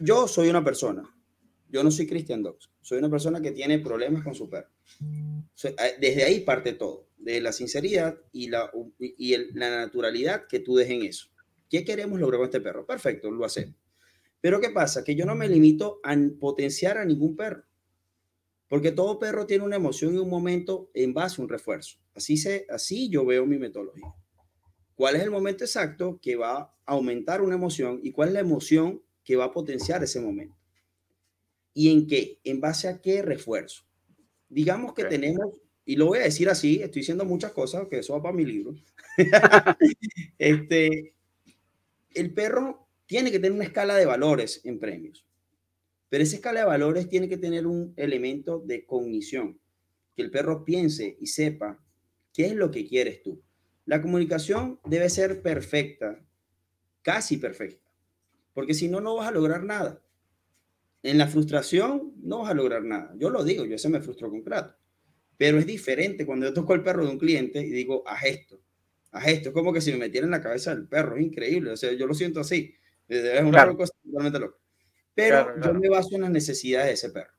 C: Yo soy una persona, yo no soy Christian Dogs, soy una persona que tiene problemas con su perro. Eh, desde ahí parte todo, de la sinceridad y la, y la naturalidad que tú dejes en eso. ¿Qué queremos lograr con este perro? Perfecto, lo hacemos. Pero ¿qué pasa? Que yo no me limito a potenciar a ningún perro. Porque todo perro tiene una emoción y un momento en base a un refuerzo. Así, se, así yo veo mi metodología. ¿Cuál es el momento exacto que va a aumentar una emoción y cuál es la emoción que va a potenciar ese momento? ¿Y en qué? ¿En base a qué refuerzo? Digamos que tenemos, y lo voy a decir así, estoy diciendo muchas cosas, que eso va para mi libro. *laughs* *laughs* este, el perro tiene que tener una escala de valores en premios. Pero esa escala de valores tiene que tener un elemento de cognición, que el perro piense y sepa ¿Qué es lo que quieres tú? La comunicación debe ser perfecta, casi perfecta, porque si no, no vas a lograr nada. En la frustración no vas a lograr nada. Yo lo digo, yo se me frustró con Kratos. Pero es diferente cuando yo toco el perro de un cliente y digo, haz esto, haz esto. Es como que si me metiera en la cabeza del perro, es increíble. O sea, yo lo siento así. Es una cosa totalmente loca. Pero yo me baso en las necesidades de ese perro.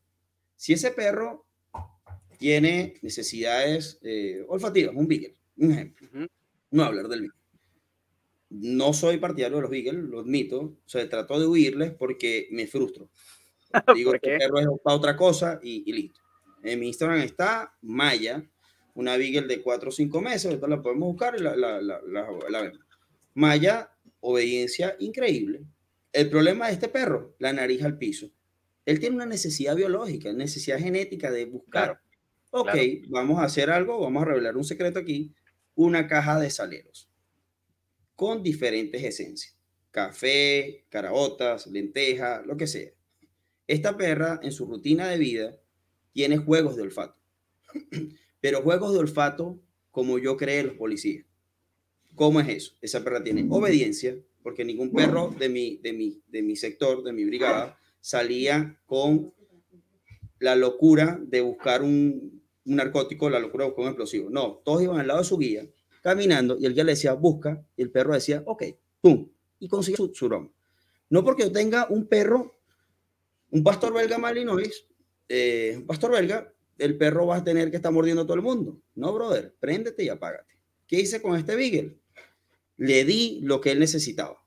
C: Si ese perro tiene necesidades eh, olfativas, un beagle, un ejemplo, no hablar del beagle. No soy partidario de los beagles, lo admito, o sea, trato de huirles porque me frustro. *laughs* Digo que el perro es para otra cosa y, listo. En mi Instagram está Maya, una beagle de 4 o 5 meses, ahorita la podemos buscar y la, la, la, la vemos. Maya, obediencia increíble. El problema de este perro, la nariz al piso. Él tiene una necesidad biológica, necesidad genética de buscar. ok, vamos a hacer algo, vamos a revelar un secreto aquí, una caja de saleros con diferentes esencias. Café, caraotas, lentejas, lo que sea. Esta perra en su rutina de vida tiene juegos de olfato, *clears throat* pero juegos de olfato como yo creé los policías. ¿Cómo es eso? Esa perra tiene obediencia, porque ningún perro de mi, de mi, de mi sector, de mi brigada, salía con la locura de buscar un, un narcótico, la locura de buscar un explosivo. No, todos iban al lado de su guía, caminando, y el guía le decía, busca, y el perro decía, ok, pum, y consigue su, su No porque yo tenga un perro, un pastor belga malinois, eh, un pastor belga, el perro va a tener que estar mordiendo a todo el mundo. No, brother, préndete y apágate. ¿Qué hice con este Beagle? Le di lo que él necesitaba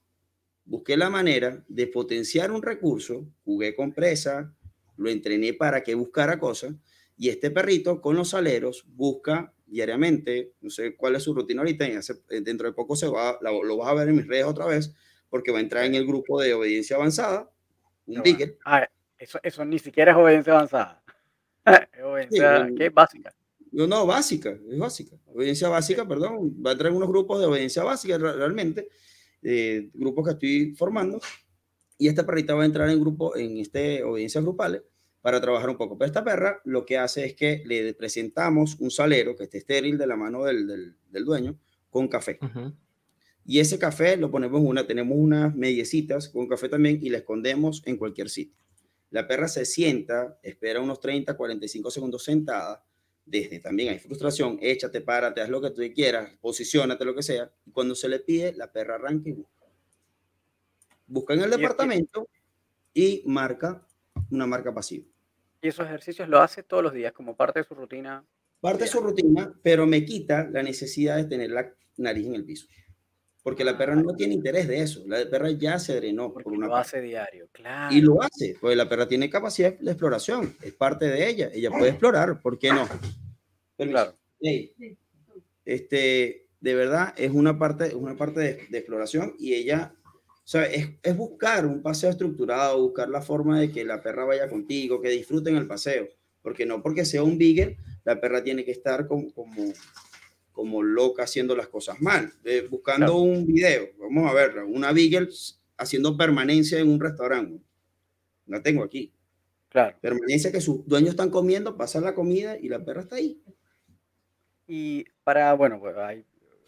C: busqué la manera de potenciar un recurso, jugué con presa, lo entrené para que buscara cosas, y este perrito con los aleros busca diariamente, no sé cuál es su rutina ahorita, dentro de poco se va, lo, vas a ver en mis redes otra vez, porque va a entrar en el grupo de obediencia avanzada, un no,
A: ah, eso, eso ni siquiera es obediencia avanzada. *laughs* es obediencia, ¿qué? Básica.
C: No, no, básica, es básica. Obediencia básica, perdón, va a entrar en unos grupos de obediencia básica realmente, eh, grupos que estoy formando. Y esta perrita va a entrar en grupo, en este obediencias grupales para trabajar un poco. Pero esta perra lo que hace es que le presentamos un salero que esté estéril de la mano del, del, dueño con café. Y ese café lo ponemos una, tenemos unas mediecitas con café también y la escondemos en cualquier sitio. La perra se sienta, espera unos 30, 45 segundos sentada desde también hay frustración, échate, párate, haz lo que tú quieras, posicionate, lo que sea. Y cuando se le pide, la perra arranca y busca. Busca en el departamento y marca una marca pasiva.
A: Y esos ejercicios lo hace todos los días como parte de su rutina.
C: Parte de su rutina, pero me quita la necesidad de tener la nariz en el piso. Porque la perra no tiene interés de eso. La perra ya se drenó.
A: por una lo hace diario, claro.
C: Y lo hace, pues la perra tiene capacidad de exploración. Es parte de ella. Ella puede *clears throat* explorar, ¿por qué no? Claro. este, de verdad, es una parte, una parte de, exploración y ella, o sea, es, es, buscar un paseo estructurado, buscar la forma de que la perra vaya contigo, que disfruten el paseo. Porque no porque sea un beagle, la perra tiene que estar como, como, como loca haciendo las cosas mal. buscando un video, vamos a verla, una beagle haciendo permanencia en un restaurante. La tengo aquí.
A: Claro.
C: Permanencia que sus dueños están comiendo, pasan la comida y la perra está ahí.
A: Y para, bueno, pues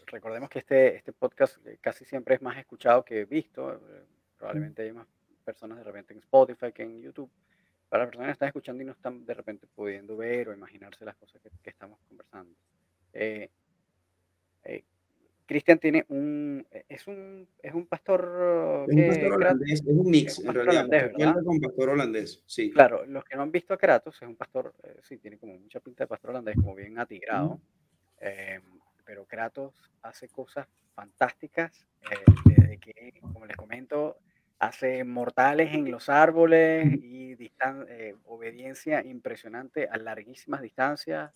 A: recordemos que este, este podcast eh, casi siempre es más escuchado que visto. Eh, probablemente hay más personas de repente en Spotify que en YouTube. Para las personas que están escuchando y no están de repente pudiendo ver o imaginarse las cosas que, estamos conversando. Eh, Cristian tiene un es un es un pastor
C: es un pastor holandés, es un mix en realidad holandés, con pastor holandés sí.
A: Claro los que no han visto a Kratos es un pastor sí tiene como mucha pinta de pastor holandés como bien atigrado Em, pero Kratos hace cosas fantásticas, eh, desde que, como les comento, hace mortales en los árboles y eh, obediencia impresionante a larguísimas distancias.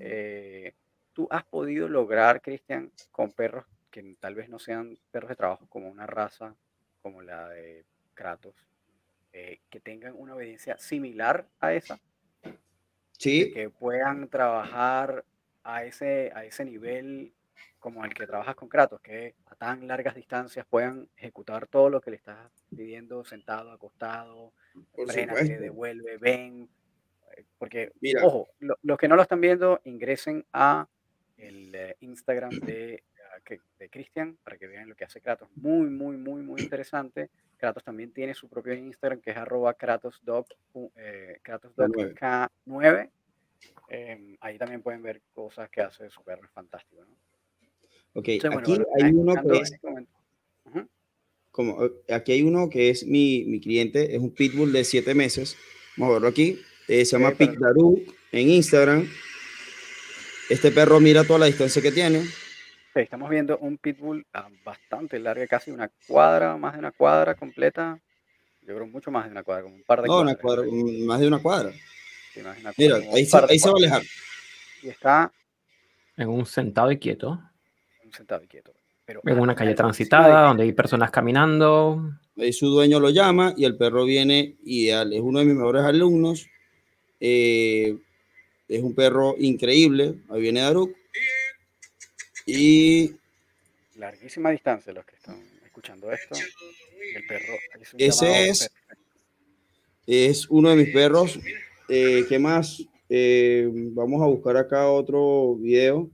A: Eh, ¿Tú has podido lograr, Cristian, con perros que tal vez no sean perros de trabajo como una raza como la de Kratos, que tengan una obediencia similar a esa?
C: Sí.
A: Que puedan trabajar a ese, a ese nivel como el que trabajas con Kratos, que a tan largas distancias puedan ejecutar todo lo que le estás pidiendo sentado, acostado, frena, devuelve, ven. Eh, porque, ojo, los que no lo están viendo, ingresen a el eh, Instagram de, ah, de Cristian para que vean lo que hace Kratos. Muy, muy, muy, muy interesante. Kratos también tiene su propio Instagram que es arroba KratosDoc, eh, K9. Em, ahí también pueden ver cosas que hace su perro, fantástico. ¿no?
C: Ok, aquí hay uno que es, como, eh, aquí hay uno que es mi, mi, cliente, es un pitbull de 7 meses. Vamos a verlo aquí. Eh, se llama Pigdaru en Instagram. Este perro mira toda la distancia que tiene.
A: estamos viendo un pitbull bastante largo, casi una cuadra, más de una cuadra completa. Yo creo mucho más de una cuadra, como un par de
C: no, Una cuadra, más de una cuadra. Mira, ahí, se, ahí se va a alejar.
A: Y está
B: en un sentado y quieto.
A: Un sentado y quieto.
B: Pero en una calle transitada, donde hay personas caminando.
C: Ahí su dueño lo llama y el perro viene ideal. Es uno de mis mejores alumnos. Eh, es un perro increíble. Ahí viene Daruk. Y.
A: Larguísima distancia los que están escuchando esto. El perro.
C: Ese es. Es uno de mis perros. Eh, ¿Qué más? Eh, vamos a buscar acá otro video.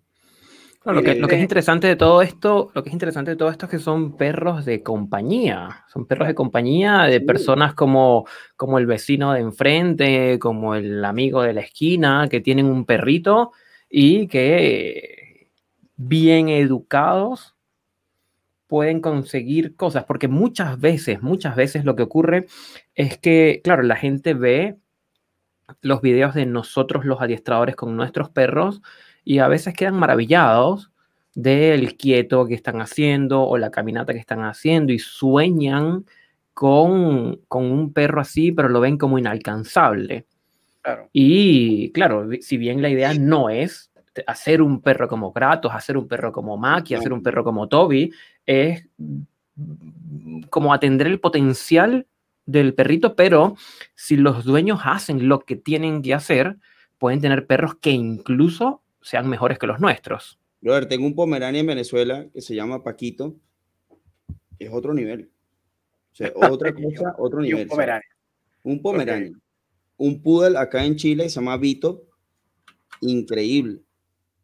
B: Lo, que, lo, que, es interesante de todo esto, lo que es interesante de todo esto es que son perros de compañía, son perros de compañía de personas como, como el vecino de enfrente, como el amigo de la esquina, que tienen un perrito y que bien educados pueden conseguir cosas, porque muchas veces, muchas veces lo que ocurre es que, claro, la gente ve los videos de nosotros los adiestradores con nuestros perros y a veces quedan maravillados del quieto que están haciendo o la caminata que están haciendo y sueñan con, un perro así, pero lo ven como inalcanzable. Y claro, si bien la idea no es hacer un perro como Kratos, hacer un perro como Maki, hacer un perro como Toby, es como atender el potencial del perrito, pero si los dueños hacen lo que tienen que hacer, pueden tener perros que incluso sean mejores que los nuestros.
C: Brother, tengo un Pomerania en Venezuela que se llama Paquito. Es otro nivel. O sea, *laughs* otra cosa, otro nivel. un Pomerania. Un Poodle acá en Chile se llama Vito. Increíble.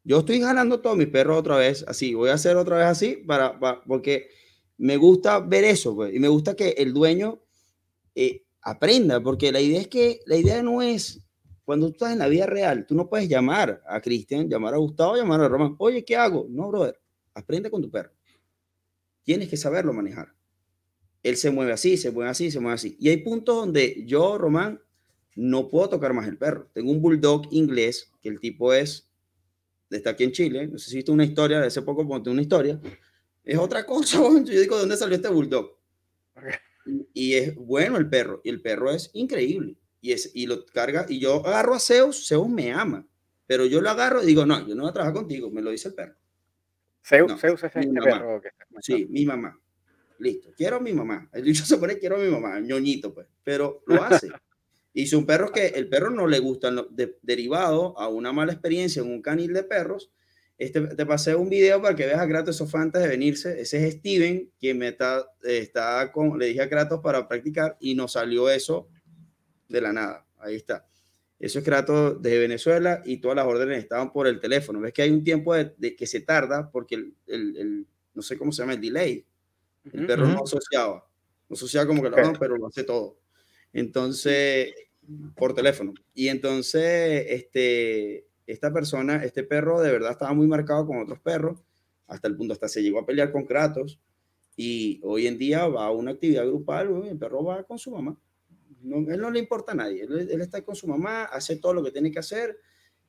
C: Yo estoy jalando todos mis perros otra vez así. Voy a hacer otra vez así para, porque me gusta ver eso. Pues, y me gusta que el dueño eh, aprenda, porque la idea es que la idea no es cuando tú estás en la vida real, tú no puedes llamar a Cristian, llamar a Gustavo, llamar a Román, oye, ¿qué hago? No, brother, aprende con tu perro. Tienes que saberlo manejar. Él se mueve así, se mueve así, se mueve así. Y hay puntos donde yo, Román, no puedo tocar más el perro. Tengo un bulldog inglés, que el tipo es, está aquí en Chile, no sé si viste una historia, de hace poco conté una historia. Es otra cosa, *laughs* yo digo, ¿de dónde salió este bulldog? y es bueno el perro, y el perro es increíble, y, es, y lo carga, y yo agarro a Zeus, Zeus me ama, pero yo lo agarro y digo, no, yo no voy a trabajar contigo, me lo dice el perro.
A: Zeus, Zeus es este
C: perro que Sí, mi mamá. Listo, quiero a mi mamá. *laughs* El dicho se pone quiero a mi mamá, ñoñito, pues, pero lo hace. y si un perro que el perro no le gusta derivado a una mala experiencia en un canil de perros, este, te pasé un video para que veas a Kratos eso fue antes de venirse. Ese es Steven, quien me está, está con, le dije a Kratos para practicar y nos salió eso de la nada. Ahí está. Eso es Kratos de Venezuela y todas las órdenes estaban por el teléfono. Ves que hay un tiempo de, que se tarda porque el, el, no sé cómo se llama, el delay. El perro no asociaba. No asociaba como que lo hagan, pero lo hace todo. Entonces, por teléfono. Y entonces, este, esta persona, este perro de verdad estaba muy marcado con otros perros, hasta el punto hasta se llegó a pelear con Kratos y hoy en día va a una actividad grupal, el perro va con su mamá. No, él no le importa a nadie, él, está con su mamá, hace todo lo que tiene que hacer,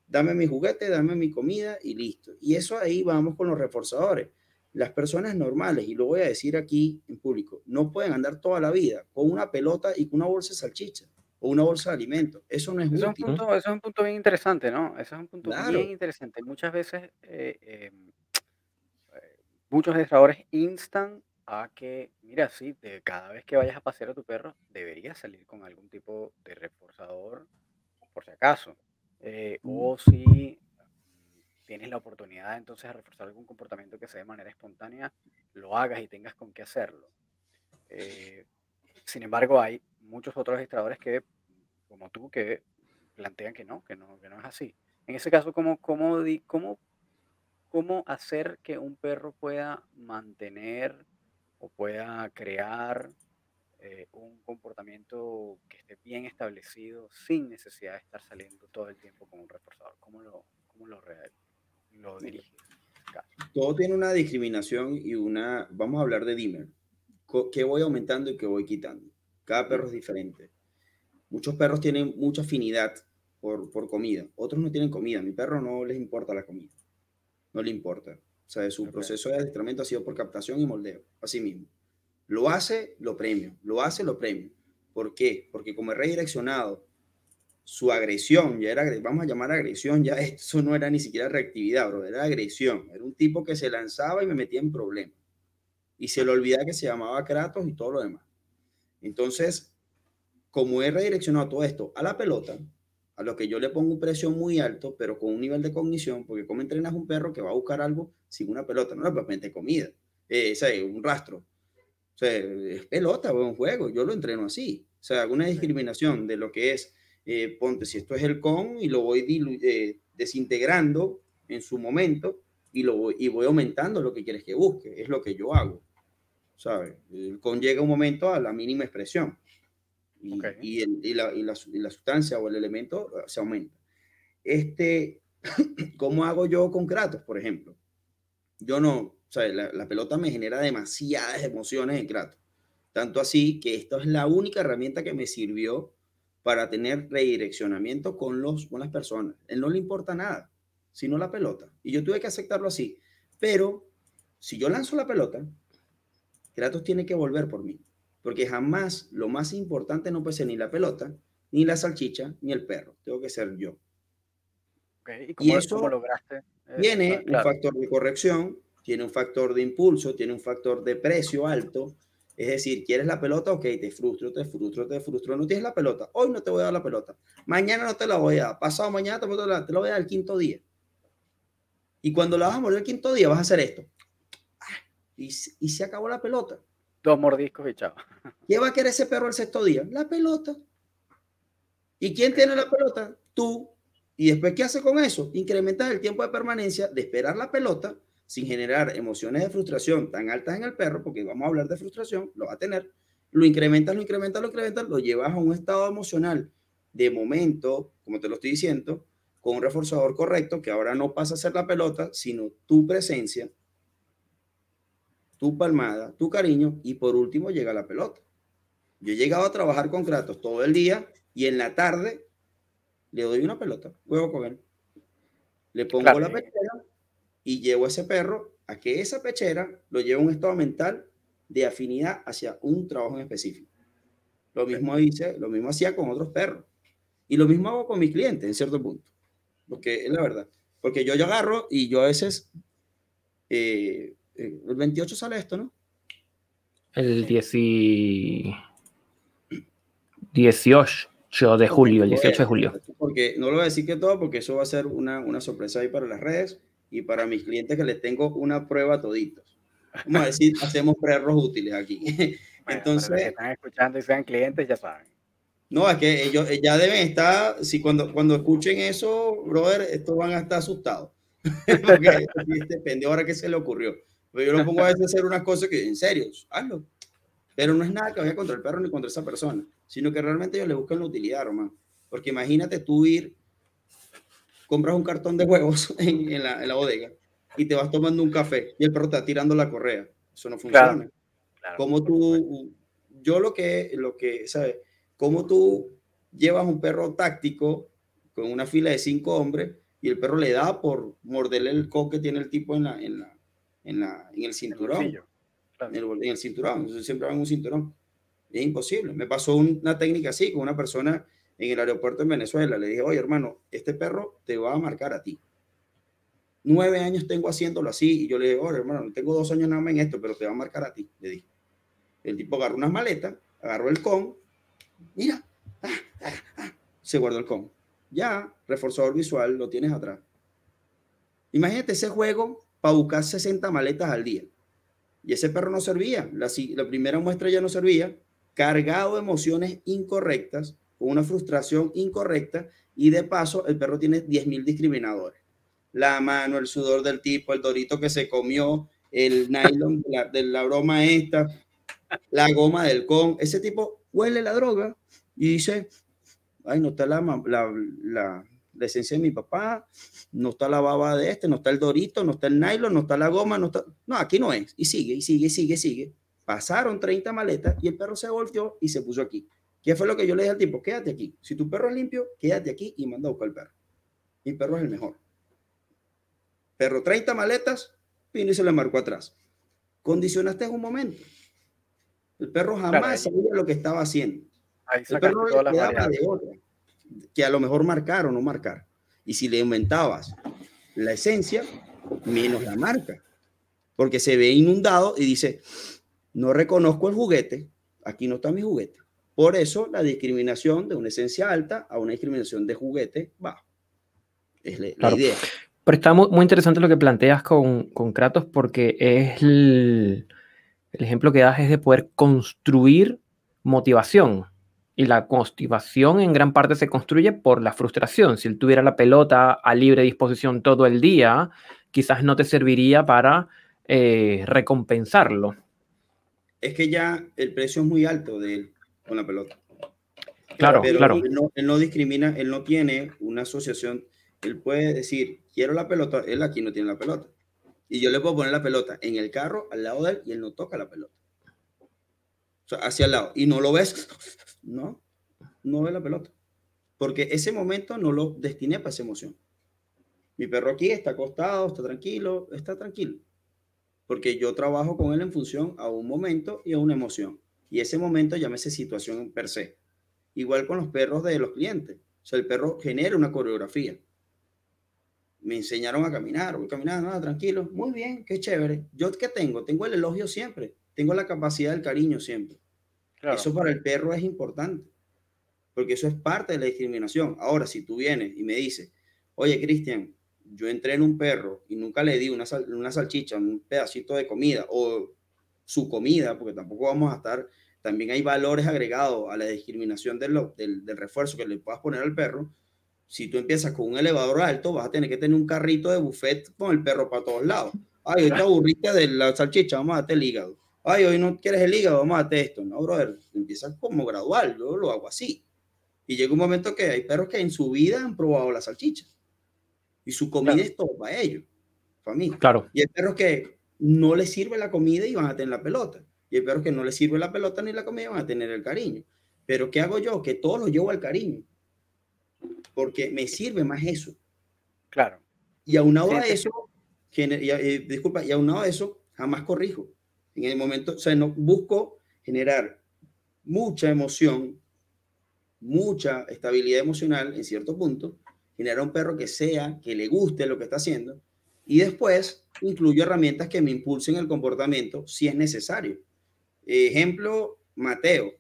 C: dame mi juguete, dame mi comida y listo. Y eso ahí vamos con los reforzadores. Las personas normales, y lo voy a decir aquí en público, no pueden andar toda la vida con una pelota y con una bolsa de salchicha o una bolsa de alimentos. Eso no es
A: eso Es un punto, eso es un punto bien interesante, ¿no? Eso es un punto bien interesante. Muchas veces eh, eh, muchos administradores instan a que, mira, sí, de cada vez que vayas a pasear a tu perro, deberías salir con algún tipo de reforzador, por si acaso. Eh, o si tienes la oportunidad entonces de reforzar algún comportamiento que sea de manera espontánea, lo hagas y tengas con qué hacerlo. sin embargo, hay muchos otros registradores que, como tú, que plantean que no, que no, que no es así. En ese caso, ¿cómo, cómo, cómo, cómo hacer que un perro pueda mantener o pueda crear eh, un comportamiento que esté bien establecido sin necesidad de estar saliendo todo el tiempo con un reforzador? ¿Cómo lo, cómo lo, lo diriges?
C: Todo tiene una discriminación y una, vamos a hablar de dimmer, qué voy aumentando y qué voy quitando. Cada perro es diferente. Muchos perros tienen mucha afinidad por, por comida, otros no tienen comida. mi perro no les importa la comida, no le importa. O sea, su proceso de adiestramiento ha sido por captación y moldeo, así mismo. Lo hace, lo premio, lo hace, lo premio. ¿Por qué? Porque como es redireccionado, su agresión, ya era, vamos a llamar agresión, ya *laughs* eso no era ni siquiera reactividad, bro, era agresión. Era un tipo que se lanzaba y me metía en problemas. Y se le olvidaba que se llamaba Kratos y todo lo demás. Entonces, como he redireccionado todo esto a la pelota, a lo que yo le pongo un precio muy alto, pero con un nivel de cognición, porque como entrenas un perro que va a buscar algo sin una pelota, no es comida, eh, un rastro, o sea, es pelota, o un juego. Yo lo entreno así. O sea, hago una discriminación de lo que es, eh, ponte, si esto es el con y lo voy eh, desintegrando en su momento y, lo voy, y voy aumentando lo que quieres que busque. Es lo que yo hago. ¿Sabes? El con llega un momento a la mínima expresión. Y, y, y, la, y, la, la, sustancia o el elemento eh, se aumenta. Este, *clears throat* ¿Cómo hago yo con Kratos, por ejemplo? Yo no, o sea, la, pelota me genera demasiadas emociones en Kratos. Tanto así que esto es la única herramienta que me sirvió para tener redireccionamiento con, los, con las personas. Él no le importa nada, sino la pelota. Y yo tuve que aceptarlo así. Pero si yo lanzo la pelota, Kratos tiene que volver por mí. Porque jamás lo más importante no puede ser ni la pelota, ni la salchicha, ni el perro. Tengo que ser yo.
A: ¿Y, cómo, eso lograste?
C: Tiene un factor de corrección tiene un factor de impulso, tiene un factor de precio alto. Es decir, ¿quieres la pelota? Ok, te frustro, te frustro, te frustro. No tienes la pelota. Hoy no te voy a dar la pelota. Mañana no te la voy a dar. Pasado mañana te, la, te la voy a dar el quinto día. Y cuando la vas a morir el quinto día, vas a hacer esto. Y, y se acabó la pelota.
A: Dos mordiscos y chao. *laughs*
C: ¿Qué va a querer ese perro el sexto día? La pelota. ¿Y quién tiene la pelota? Tú. Y después, ¿qué hace con eso? Incrementas el tiempo de permanencia de esperar la pelota sin generar emociones de frustración tan altas en el perro, porque vamos a hablar de frustración, lo va a tener, lo incrementas, lo incrementas, lo incrementas, lo llevas a un estado emocional de momento, como te lo estoy diciendo, con un reforzador correcto, que ahora no pasa a ser la pelota, sino tu presencia, tu palmada, tu cariño, y por último llega la pelota. Yo he llegado a trabajar con Kratos todo el día y en la tarde le doy una pelota, juego con él. Le pongo la pechera y llevo a ese perro a que esa pechera lo lleve a un estado mental de afinidad hacia un trabajo en específico. Lo mismo hice, lo mismo hacía con otros perros. Y lo mismo hago con mis clientes en cierto punto. Porque es la verdad. Porque yo, yo agarro y yo a veces, eh, eh, el 28 sale esto, ¿no?
B: El 18 de julio, el 18 de julio.
C: Porque no lo voy a decir que todo, porque eso va a ser una, una sorpresa ahí para las redes y para mis clientes que les tengo una prueba toditos. Vamos a decir, *laughs* hacemos perros útiles aquí. Entonces,
A: los que están escuchando y sean clientes ya saben.
C: No, es que ellos ya deben estar, si cuando, cuando escuchen eso, brother, estos van a estar asustados. *laughs* Porque depende ahora qué se le ocurrió. Pero yo lo pongo a veces a hacer unas cosas que, en serio, hazlo. Pero no es nada que vaya contra el perro ni contra esa persona, sino que realmente ellos le buscan la utilidad, Román. Porque imagínate tú ir compras un cartón de huevos *laughs* en, la, bodega y te vas tomando un café y el perro está tirando la correa. Eso no funciona. como tú, yo lo que, lo que, ¿sabes? Como tú llevas un perro táctico con una fila de cinco hombres y el perro le da por morderle el co que tiene el tipo en, la, en, la, en, la, en el cinturón. En el, cinturón. siempre va en un cinturón. Es imposible. Me pasó una técnica así con una persona en el aeropuerto en Venezuela. Le dije, oye, hermano, este perro te va a marcar a ti. Nueve años tengo haciéndolo así. Y yo le dije, oye, hermano, tengo dos años nada más en esto, pero te va a marcar a ti. Le dije. El tipo agarró unas maletas, agarró el con. Mira, ah, ah, ah, se guardó el con. Ya, reforzador visual, lo tienes atrás. Imagínate ese juego para buscar 60 maletas al día. Y ese perro no servía. La, la primera muestra ya no servía. Cargado de emociones incorrectas con una frustración incorrecta y de paso el perro tiene 10.000 discriminadores. la mano, el sudor del tipo, el dorito que se comió, el *laughs* nylon de la, broma esta, la goma del con. Ese tipo huele la droga y dice, ay, no está la, la, la, esencia de mi papá, no está la baba de este, no está el dorito, no está el nylon, no está la goma, no está... No, aquí no es. Y sigue, y sigue, y sigue, sigue. Pasaron 30 maletas y el perro se volteó y se puso aquí. ¿Qué fue lo que yo le dije al tipo? Quédate aquí. Si tu perro es limpio, quédate aquí y manda a buscar al perro. Mi perro es el mejor. Perro, 30 maletas, vino y se le marcó atrás. Condicionaste en un momento. El perro jamás sabía lo que estaba haciendo. el perro le de otra, que a lo mejor marcar o no marcar. Y si le aumentabas la esencia, menos la marca. Porque se ve inundado y dice, no reconozco el juguete, aquí no está mi juguete. Por eso la discriminación de una esencia alta a una discriminación de juguete bajo. Es la idea.
B: Pero está muy, interesante lo que planteas con, con Kratos porque es el, ejemplo que das es de poder construir motivación. Y la motivación en gran parte se construye por la frustración. Si él tuviera la pelota a libre disposición todo el día, quizás no te serviría para eh, recompensarlo.
C: Es que ya el precio es muy alto de él con la pelota.
B: Claro, claro.
C: Él no, él no discrimina, él no tiene una asociación él puede decir, quiero la pelota, él aquí no tiene la pelota. Y yo le puedo poner la pelota en el carro al lado de él y él no toca la pelota. O sea, hacia el lado. Y no lo ves, *laughs* no, no ve la pelota. Porque ese momento no lo destiné para esa emoción. Mi perro aquí está acostado, está tranquilo, está tranquilo. Porque yo trabajo con él en función a un momento y a una emoción. Y ese momento llámese situación per se. Igual con los perros de los clientes. O sea, el perro genera una coreografía me enseñaron a caminar, voy caminando, nada, tranquilo, muy bien, qué chévere. ¿Yo qué tengo? Tengo el elogio siempre, tengo la capacidad del cariño siempre. Eso para el perro es importante, porque eso es parte de la discriminación. Ahora, si tú vienes y me dices, oye, Cristian, yo entré en un perro y nunca le di una, una salchicha, un pedacito de comida o su comida, porque tampoco vamos a estar, también hay valores agregados a la discriminación del, del refuerzo que le puedas poner al perro si tú empiezas con un elevador alto, vas a tener que tener un carrito de buffet con el perro para todos lados. Ay, hoy te aburriste de la salchicha, vamos a darte el hígado. Ay, hoy no quieres el hígado, vamos a darte esto. No, brother, empiezas como gradual, yo lo hago así. Y llega un momento que hay perros que en su vida han probado la salchicha. Y su comida es todo para ellos, para mí.
B: Claro.
C: Y hay perros que no les sirve la comida y van a tener la pelota. Y hay perros que no les sirve la pelota ni la comida y van a tener el cariño. Pero ¿qué hago yo? Que todos los llevo al cariño porque me sirve más eso.
A: Claro.
C: Y aunado a eso, eh, disculpa, y aunado a eso, jamás corrijo. En el momento, o sea, no busco generar mucha emoción, mucha estabilidad emocional en cierto punto, generar un perro que sea, que le guste lo que está haciendo, y después incluyo herramientas que me impulsen el comportamiento si es necesario. Ejemplo, Mateo,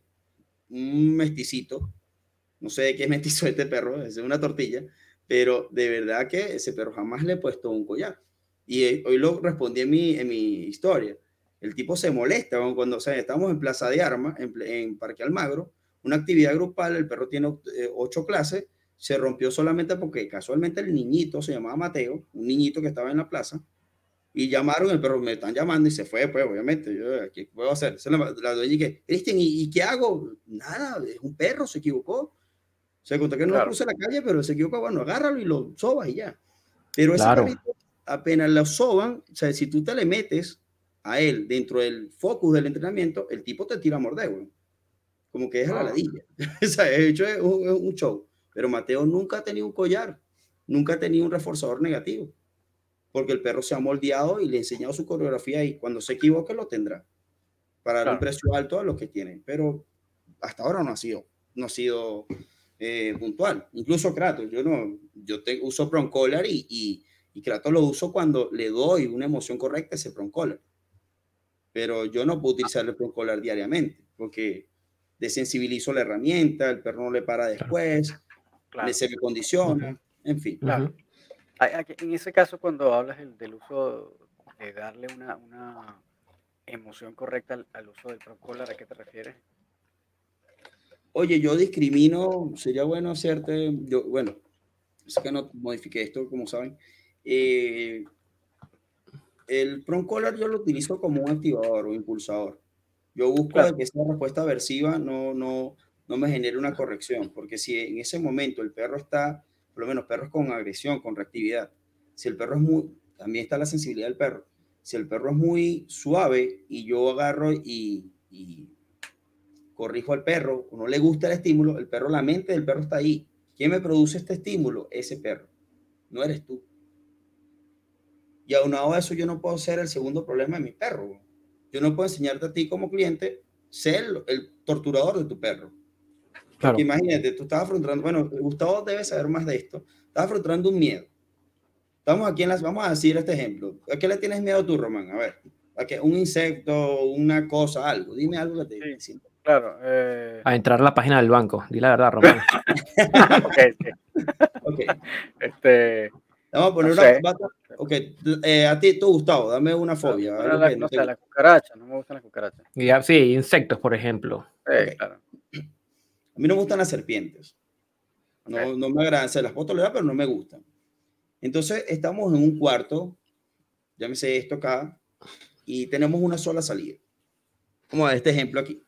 C: un mesticito no sé de qué mestizo este perro, es una tortilla, pero de verdad que ese perro jamás le he puesto un collar. Y eh, hoy lo respondí en mi, en mi historia. El tipo se molesta cuando o sea, estamos en Plaza de Armas, en, Parque Almagro, una actividad grupal, el perro tiene eh, ocho clases, se rompió solamente porque casualmente el niñito se llamaba Mateo, un niñito que estaba en la plaza, y llamaron, el perro me están llamando y se fue, pues obviamente, yo, ¿qué puedo hacer? La, la dueña y que, Cristian, ¿y, ¿y, qué hago? Nada, es un perro, se equivocó. Se contó que no cruza la calle, pero se equivoca, bueno, agárralo y lo sobas y ya. Pero ese perrito, apenas lo soban, o sea, si tú te le metes a él dentro del focus del entrenamiento, el tipo te tira a morder, güey. Como que es a la ladilla. *laughs* o sea, de hecho es un, show. Pero Mateo nunca ha tenido un collar, nunca ha tenido un reforzador negativo. Porque el perro se ha moldeado y le ha enseñado su coreografía y cuando se equivoque lo tendrá. Para dar un precio alto a los que tienen. Pero hasta ahora no ha sido, no ha sido eh, puntual. Incluso Kratos, yo no, yo te, uso Proncollar y, y, y Kratos lo uso cuando le doy una emoción correcta a ese Proncollar. Pero yo no puedo utilizar el Proncollar diariamente porque desensibilizo la herramienta, el perro no le para después, le se me condiciona, en fin.
A: Claro. En ese caso, cuando hablas del, uso de darle una, una emoción correcta al, al uso del Proncollar, ¿a qué te refieres?
C: oye, yo discrimino, sería bueno hacerte, yo, bueno, es que no modifique esto, como saben, eh, el prong collar yo lo utilizo como un activador o impulsador. Yo busco que esa respuesta aversiva no, no, no me genere una corrección, porque si en ese momento el perro está, por lo menos perros con agresión, con reactividad, si el perro es muy, también está la sensibilidad del perro, si el perro es muy suave y yo agarro y, y corrijo al perro, o no le gusta el estímulo, el perro, la mente del perro está ahí. ¿Quién me produce este estímulo? Ese perro. No eres tú. Y aunado a eso, yo no puedo ser el segundo problema de mi perro. Yo no puedo enseñarte a ti como cliente ser el, torturador de tu perro. Claro. imagínate, tú estabas afrontando, bueno, Gustavo debe saber más de esto, estás afrontando un miedo. Estamos aquí en las, vamos a decir este ejemplo. ¿A qué le tienes miedo tú, Román? A ver, ¿a qué? Un insecto, una cosa, algo. Dime algo que te sí,
A: Claro. Eh...
B: A entrar a la página del banco. Di la verdad, Román. *laughs* *laughs*
A: ok, sí. ok. Este,
C: Vamos a poner una. Ok, eh, a ti, tú, Gustavo, dame una fobia.
A: No, la, no, la cucaracha, no me gustan las cucarachas.
B: sí, insectos, por ejemplo.
A: claro.
C: A mí no me gustan las serpientes. No, no me agradan, se las puedo tolerar, pero no me gustan. Entonces, estamos en un cuarto, llámese esto acá, y tenemos una sola salida. Como este ejemplo aquí.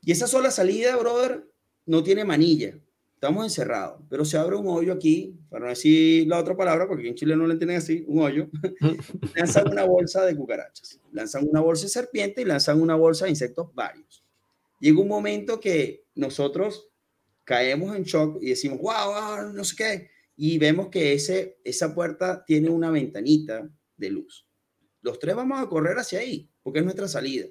C: Y esa sola salida, brother, no tiene manilla estamos encerrados, pero se abre un hoyo aquí, para no decir la otra palabra, porque en Chile no le entienden así, un hoyo, *laughs* lanzan una bolsa de cucarachas, lanzan una bolsa de serpiente y lanzan una bolsa de insectos varios. Llega un momento que nosotros caemos en shock y decimos, wow, no sé qué, y vemos que ese, esa puerta tiene una ventanita de luz. Los tres vamos a correr hacia ahí, porque es nuestra salida.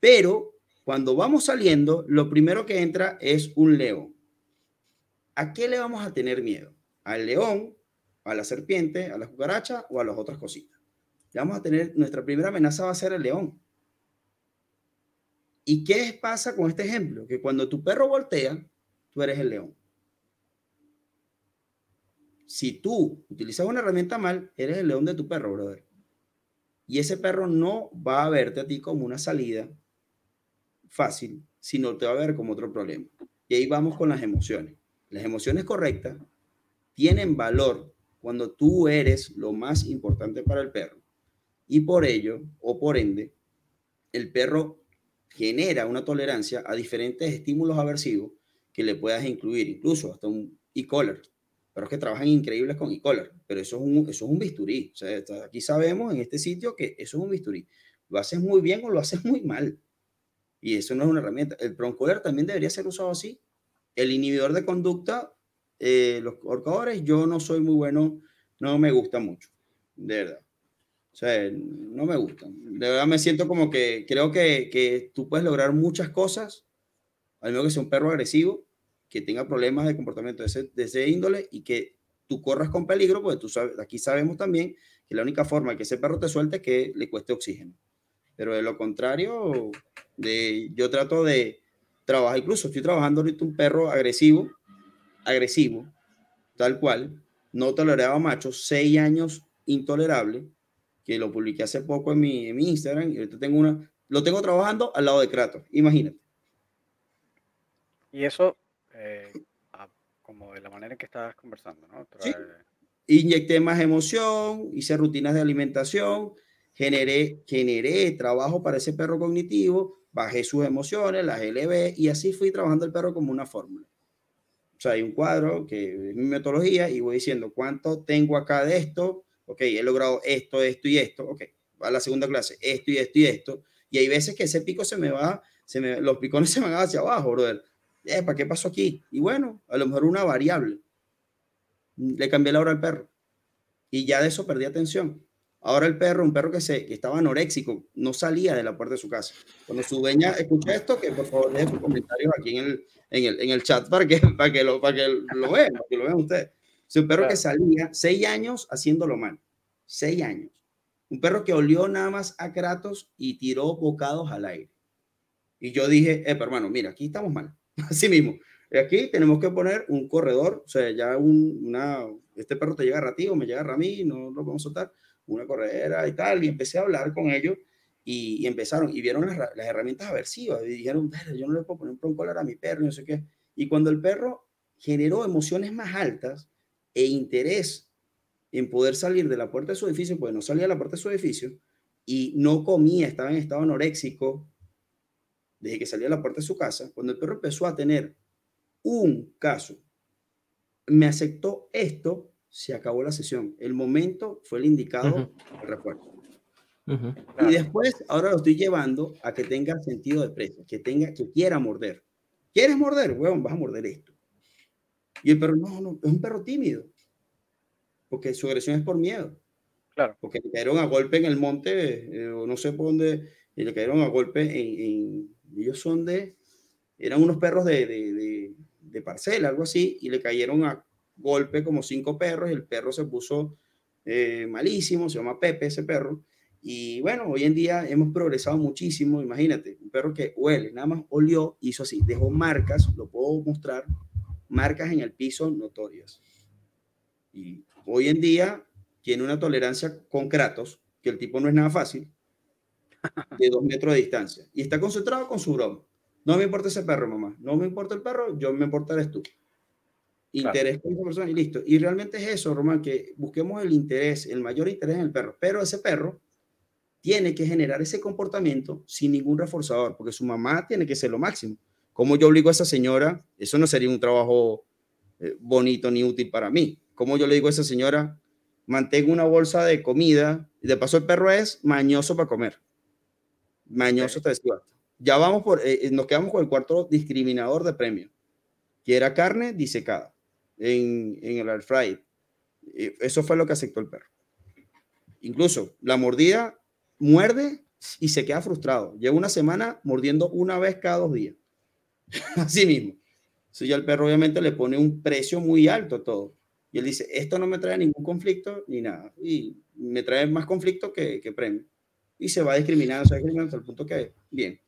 C: Pero cuando vamos saliendo, lo primero que entra es un león ¿a qué le vamos a tener miedo? ¿Al león, a la serpiente, a la cucaracha o a las otras cositas? Le vamos a tener, nuestra primera amenaza va a ser el león. ¿Y qué pasa con este ejemplo? Que cuando tu perro voltea, tú eres el león. Si tú utilizas una herramienta mal, eres el león de tu perro, brother. Y ese perro no va a verte a ti como una salida fácil, sino te va a ver como otro problema. Y ahí vamos con las emociones. Las emociones correctas tienen valor cuando tú eres lo más importante para el perro. Y por ello, o por ende, el perro genera una tolerancia a diferentes estímulos aversivos que le puedas incluir, incluso hasta un e-collar. Pero es que trabajan increíbles con e-collar, pero eso es un, eso es un bisturí. O sea, aquí sabemos en este sitio que eso es un bisturí. Lo haces muy bien o lo haces muy mal. Y eso no es una herramienta. El prong collar también debería ser usado así el inhibidor de conducta, eh, los orcadores, yo no soy muy bueno, no me gusta mucho, de verdad. No me gusta. De verdad me siento como que creo que, que tú puedes lograr muchas cosas, al menos que sea un perro agresivo, que tenga problemas de comportamiento de ese, de ese índole y que tú corras con peligro, porque tú sabes, aquí sabemos también que la única forma que ese perro te suelte es que le cueste oxígeno. Pero de lo contrario, de, yo trato de, trabaja, incluso estoy trabajando ahorita un perro agresivo, agresivo, tal cual, no toleraba machos, seis años intolerable, que lo publiqué hace poco en mi, en mi Instagram, y ahorita tengo una, lo tengo trabajando al lado de Kratos, imagínate.
A: Y eso, eh, como de la manera en que estabas conversando, ¿no?
C: Sí. Inyecté más emoción, hice rutinas de alimentación, generé, generé trabajo para ese perro cognitivo, bajé sus emociones, las elevé y así fui trabajando el perro como una fórmula. O sea, hay un cuadro que es mi metodología y voy diciendo cuánto tengo acá de esto, ok, he logrado esto, esto y esto, ok, a la segunda clase, esto y esto y esto, y hay veces que ese pico se me va, se me, los picones *laughs* se van hacia abajo, brother. ¿Para qué pasó aquí? Y bueno, a lo mejor una variable. Le cambié la hora al perro y ya de eso perdí atención. Ahora el perro, un perro que, se, que estaba anoréxico, no salía de la puerta de su casa. Cuando su dueña escucha esto, que por favor deje sus comentarios aquí en el, en el, en el chat para que, para que, lo, para que lo vean, para que lo vean ustedes. Un perro que salía seis años haciéndolo mal. Seis años. Un perro que olió nada más a Kratos y tiró bocados al aire. Y yo dije, eh, hermano, mira, aquí estamos mal. *laughs* Así mismo. Aquí tenemos que poner un corredor, o sea, ya un, una, este perro te llega a o me llega a mí, no lo vamos a soltar una corredera y tal, y empecé a hablar con ellos y, empezaron, y vieron las, las, herramientas aversivas, y dijeron, yo no le puedo poner un collar a mi perro, no sé qué. Y cuando el perro generó emociones más altas e interés en poder salir de la puerta de su edificio, pues no salía de la puerta de su edificio y no comía, estaba en estado anoréxico desde que salía de la puerta de su casa. Cuando el perro empezó a tener un caso, me aceptó esto, se acabó la sesión. El momento fue el indicado el refuerzo. Y después, ahora lo estoy llevando a que tenga sentido de presa, que tenga, que quiera morder. ¿Quieres morder? Weón, vas a morder esto. Y el perro, no, no, es un perro tímido. Porque su agresión es por miedo.
A: Claro.
C: Porque le cayeron a golpe en el monte, eh, o no sé por dónde, y le cayeron a golpe en, ellos son de, eran unos perros de, de, de, parcela, algo así, y le cayeron a golpe como cinco perros, y el perro se puso eh, malísimo, se llama Pepe ese perro, y bueno, hoy en día hemos progresado muchísimo, imagínate, un perro que huele, nada más olió, hizo así, dejó marcas, lo puedo mostrar, marcas en el piso notorias. Y hoy en día tiene una tolerancia con Kratos, que el tipo no es nada fácil, de dos metros de distancia. Y está concentrado con su broma. No me importa ese perro, mamá. No me importa el perro, yo me importa eres tú. Interés con esa persona y listo. Y realmente es eso, Román, que busquemos el interés, el mayor interés en el perro. Pero ese perro tiene que generar ese comportamiento sin ningún reforzador, porque su mamá tiene que ser lo máximo. ¿Cómo yo obligo a esa señora? Eso no sería un trabajo eh, bonito ni útil para mí. ¿Cómo yo le digo a esa señora, mantengo una bolsa de comida y de paso el perro es mañoso para comer? Mañoso te decía. Ya vamos por, eh, eh, nos quedamos con el cuarto discriminador de premio, que era carne disecada en, en el air fry. Eso fue lo que aceptó el perro. Incluso la mordida muerde y se queda frustrado. Lleva una semana mordiendo una vez cada dos días. *laughs* Así mismo. Entonces ya el perro obviamente le pone un precio muy alto a todo. Y él dice, esto no me trae ningún conflicto ni nada. Y me trae más conflicto que, que premio. Y se va discriminando, se va discriminando hasta el punto que, bien.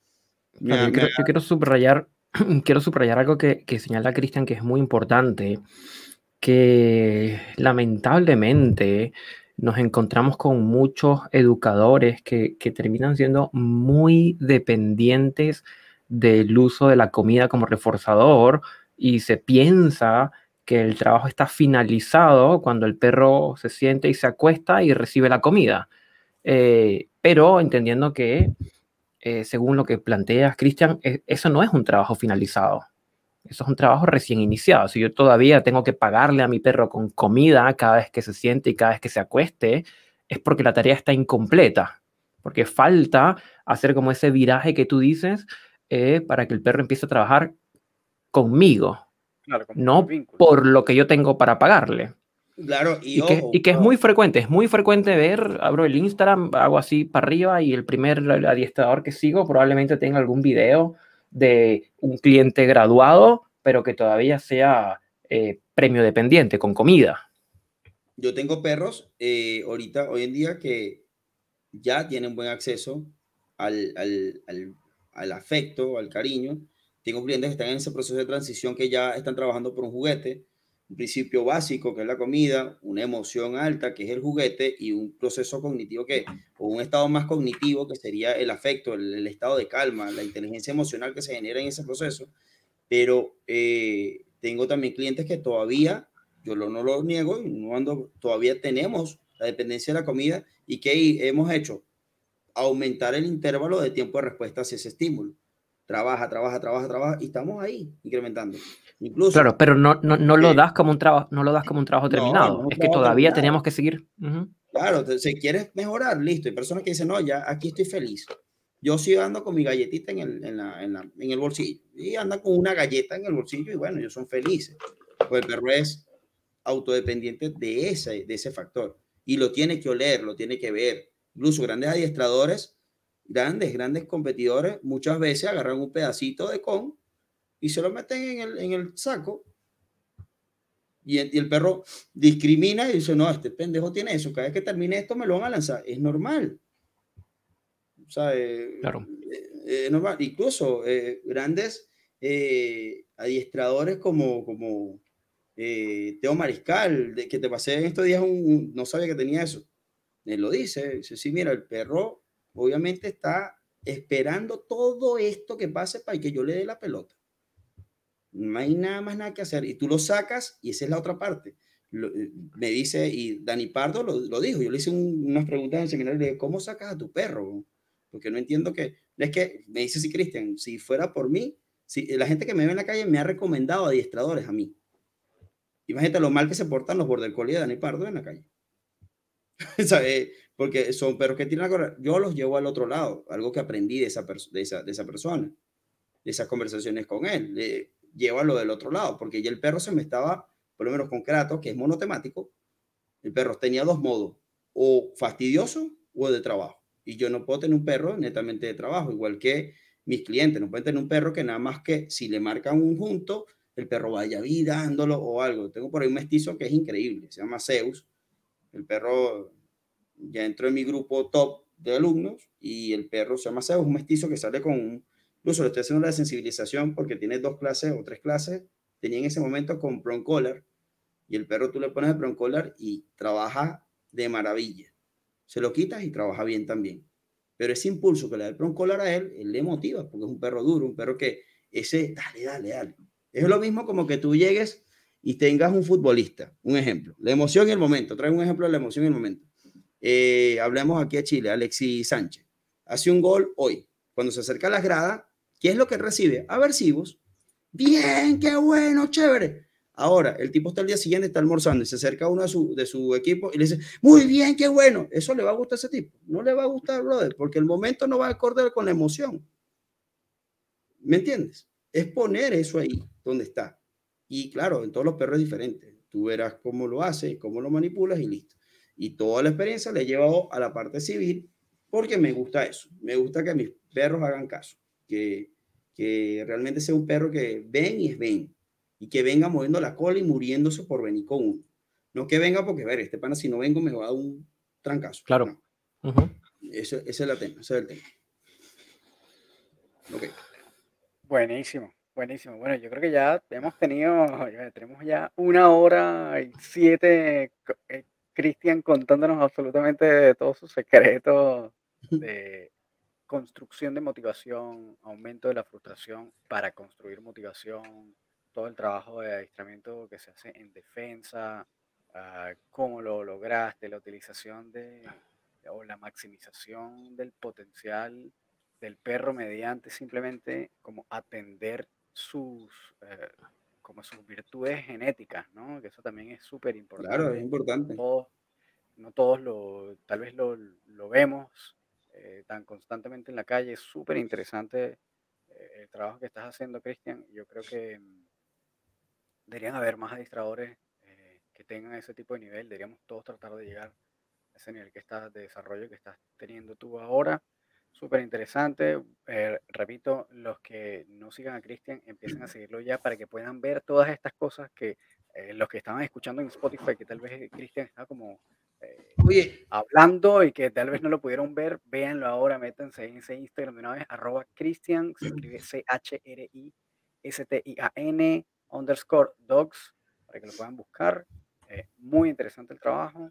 B: yo, quiero, subrayar, *clears throat* quiero subrayar algo que, que señala Cristian que es muy importante, que lamentablemente nos encontramos con muchos educadores que, que terminan siendo muy dependientes del uso de la comida como reforzador y se piensa que el trabajo está finalizado cuando el perro se siente y se acuesta y recibe la comida. Eh, pero entendiendo que, eh, según lo que planteas, Cristian, e, eso no es un trabajo finalizado. Eso es un trabajo recién iniciado. Si yo todavía tengo que pagarle a mi perro con comida cada vez que se siente y cada vez que se acueste, es porque la tarea está incompleta. Porque falta hacer como ese viraje que tú dices eh, para que el perro empiece a trabajar conmigo, no por lo que yo tengo para pagarle.
C: Claro,
B: y, que, es muy frecuente, es muy frecuente ver, abro el Instagram, hago así para arriba y el primer adiestrador que sigo probablemente tenga algún video de un cliente graduado, pero que todavía sea eh, premio dependiente, con comida.
C: Yo tengo perros eh, ahorita, hoy en día, que ya tienen buen acceso al, al al afecto, al cariño. Tengo clientes que están en ese proceso de transición que ya están trabajando por un juguete, un principio básico que es la comida, una emoción alta que es el juguete y un proceso cognitivo que, o un estado más cognitivo que sería el afecto, el, estado de calma, la inteligencia emocional que se genera en ese proceso. Pero eh, tengo también clientes que todavía, yo no lo niego, no ando, todavía tenemos la dependencia de la comida y que hemos hecho aumentar el intervalo de tiempo de respuesta hacia ese estímulo. Trabaja, trabaja, trabaja, trabaja y estamos ahí incrementando. Incluso,
B: claro, pero no, no, no lo das como un trabajo, no lo das como un trabajo terminado. es que todavía tenemos que seguir.
C: Claro, si quieres mejorar, listo. Hay personas que dicen, no, ya aquí estoy feliz. Yo sigo ando con mi galletita en el, en, la, en, la, en el bolsillo y anda con una galleta en el bolsillo y bueno, ellos son felices. Pues el perro es autodependiente de ese, de ese factor y lo tiene que oler, lo tiene que ver, incluso grandes adiestradores, grandes, grandes competidores, muchas veces agarran un pedacito de con y se lo meten en el, en el saco. Y, el perro discrimina y dice, no, este pendejo tiene eso, cada vez que termine esto me lo van a lanzar. Es normal. O sea, eh, claro. Eh, normal. Incluso eh, grandes adiestradores como, como Teo Mariscal, de, que te pasé en estos días, un, no sabía que tenía eso él lo dice, dice, sí, mira, el perro obviamente está esperando todo esto que pase para que yo le dé la pelota. No hay nada más nada que hacer. Y tú lo sacas y esa es la otra parte. me dice, y Dani Pardo lo, dijo, yo le hice unas preguntas en el seminario, le dije, ¿cómo sacas a tu perro? Porque no entiendo que, es que, me dice si Cristian, si fuera por mí, si, la gente que me ve en la calle me ha recomendado adiestradores a mí. Imagínate lo mal que se portan los border collie de Dani Pardo en la calle. *laughs* ¿Sabes? Porque son perros que tienen la Yo los llevo al otro lado, algo que aprendí de esa, de esa, de esa persona, de esas conversaciones con él. Le, lo del otro lado, porque ya el perro se me estaba, por lo menos con Kratos, que es monotemático, el perro tenía dos modos, o fastidioso o de trabajo. Y yo no puedo tener un perro netamente de trabajo, igual que mis clientes, no pueden tener un perro que nada más que si le marcan un junto, el perro vaya dándolo o algo. Tengo por ahí un mestizo que es increíble, se llama Zeus. El perro ya entró en mi grupo top de alumnos y el perro se llama Zeus, un mestizo que sale con un Incluso le estoy haciendo la sensibilización porque tiene dos clases o tres clases. Tenía en ese momento con Collar y el perro tú le pones el Collar y trabaja de maravilla. Se lo quitas y trabaja bien también. Pero ese impulso que le da el Collar a él, él le motiva porque es un perro duro, un perro que ese, dale, dale, dale. Es lo mismo como que tú llegues y tengas un futbolista, un ejemplo, la emoción en el momento, trae un ejemplo de la emoción en el momento. Eh, hablemos aquí a Chile, Alexis Sánchez, hace un gol hoy, cuando se acerca a las gradas, ¿Qué es lo que recibe? Aversivos. Bien, qué bueno, chévere. Ahora, el tipo está el día siguiente, está almorzando y se acerca a uno de su, de su equipo y le dice, muy bien, qué bueno. ¿Eso le va a gustar a ese tipo? No le va a gustar, brother, porque el momento no va a acordar con la emoción. ¿Me entiendes? Es poner eso ahí donde está. Y claro, en todos los perros es diferente. Tú verás cómo lo hace, cómo lo manipulas y listo. Y toda la experiencia le he llevado a la parte civil porque me gusta eso. Me gusta que mis perros hagan caso. Que, que realmente sea un perro que ven y es ven, y que venga moviendo la cola y muriéndose por venir con uno. No que venga porque, ver, este pana si no vengo me va a dar un trancazo.
B: Claro.
C: ese, es el tema, ese es el tema.
A: Okay. Buenísimo, buenísimo. Bueno, yo creo que ya hemos tenido, *laughs* tenemos ya una hora y siete, eh, Cristian contándonos absolutamente todos sus secretos de, construcción de motivación, aumento de la frustración para construir motivación, todo el trabajo de adiestramiento que se hace en defensa, uh, cómo lo lograste, la utilización de o la maximización del potencial del perro mediante simplemente como atender sus eh, como sus virtudes genéticas, ¿no? Que eso también es súper importante.
C: Claro, es importante.
A: no todos lo, tal vez lo, lo vemos eh, tan constantemente en la calle. Es súper interesante eh, el trabajo que estás haciendo, Cristian. Yo creo que mm, deberían haber más administradores eh, que tengan ese tipo de nivel. Deberíamos todos tratar de llegar a ese nivel que estás de desarrollo que estás teniendo tú ahora. Súper interesante. repito, los que no sigan a Cristian, empiecen a seguirlo ya para que puedan ver todas estas cosas que los que estaban escuchando en Spotify, que tal vez Cristian está como Oye. hablando y que tal vez no lo pudieron ver, véanlo ahora, métanse en ese Instagram de una vez, arroba se escribe C-H-R-I-S-T-I-A-N, underscore dogs, para que lo puedan buscar. Eh, muy interesante el trabajo.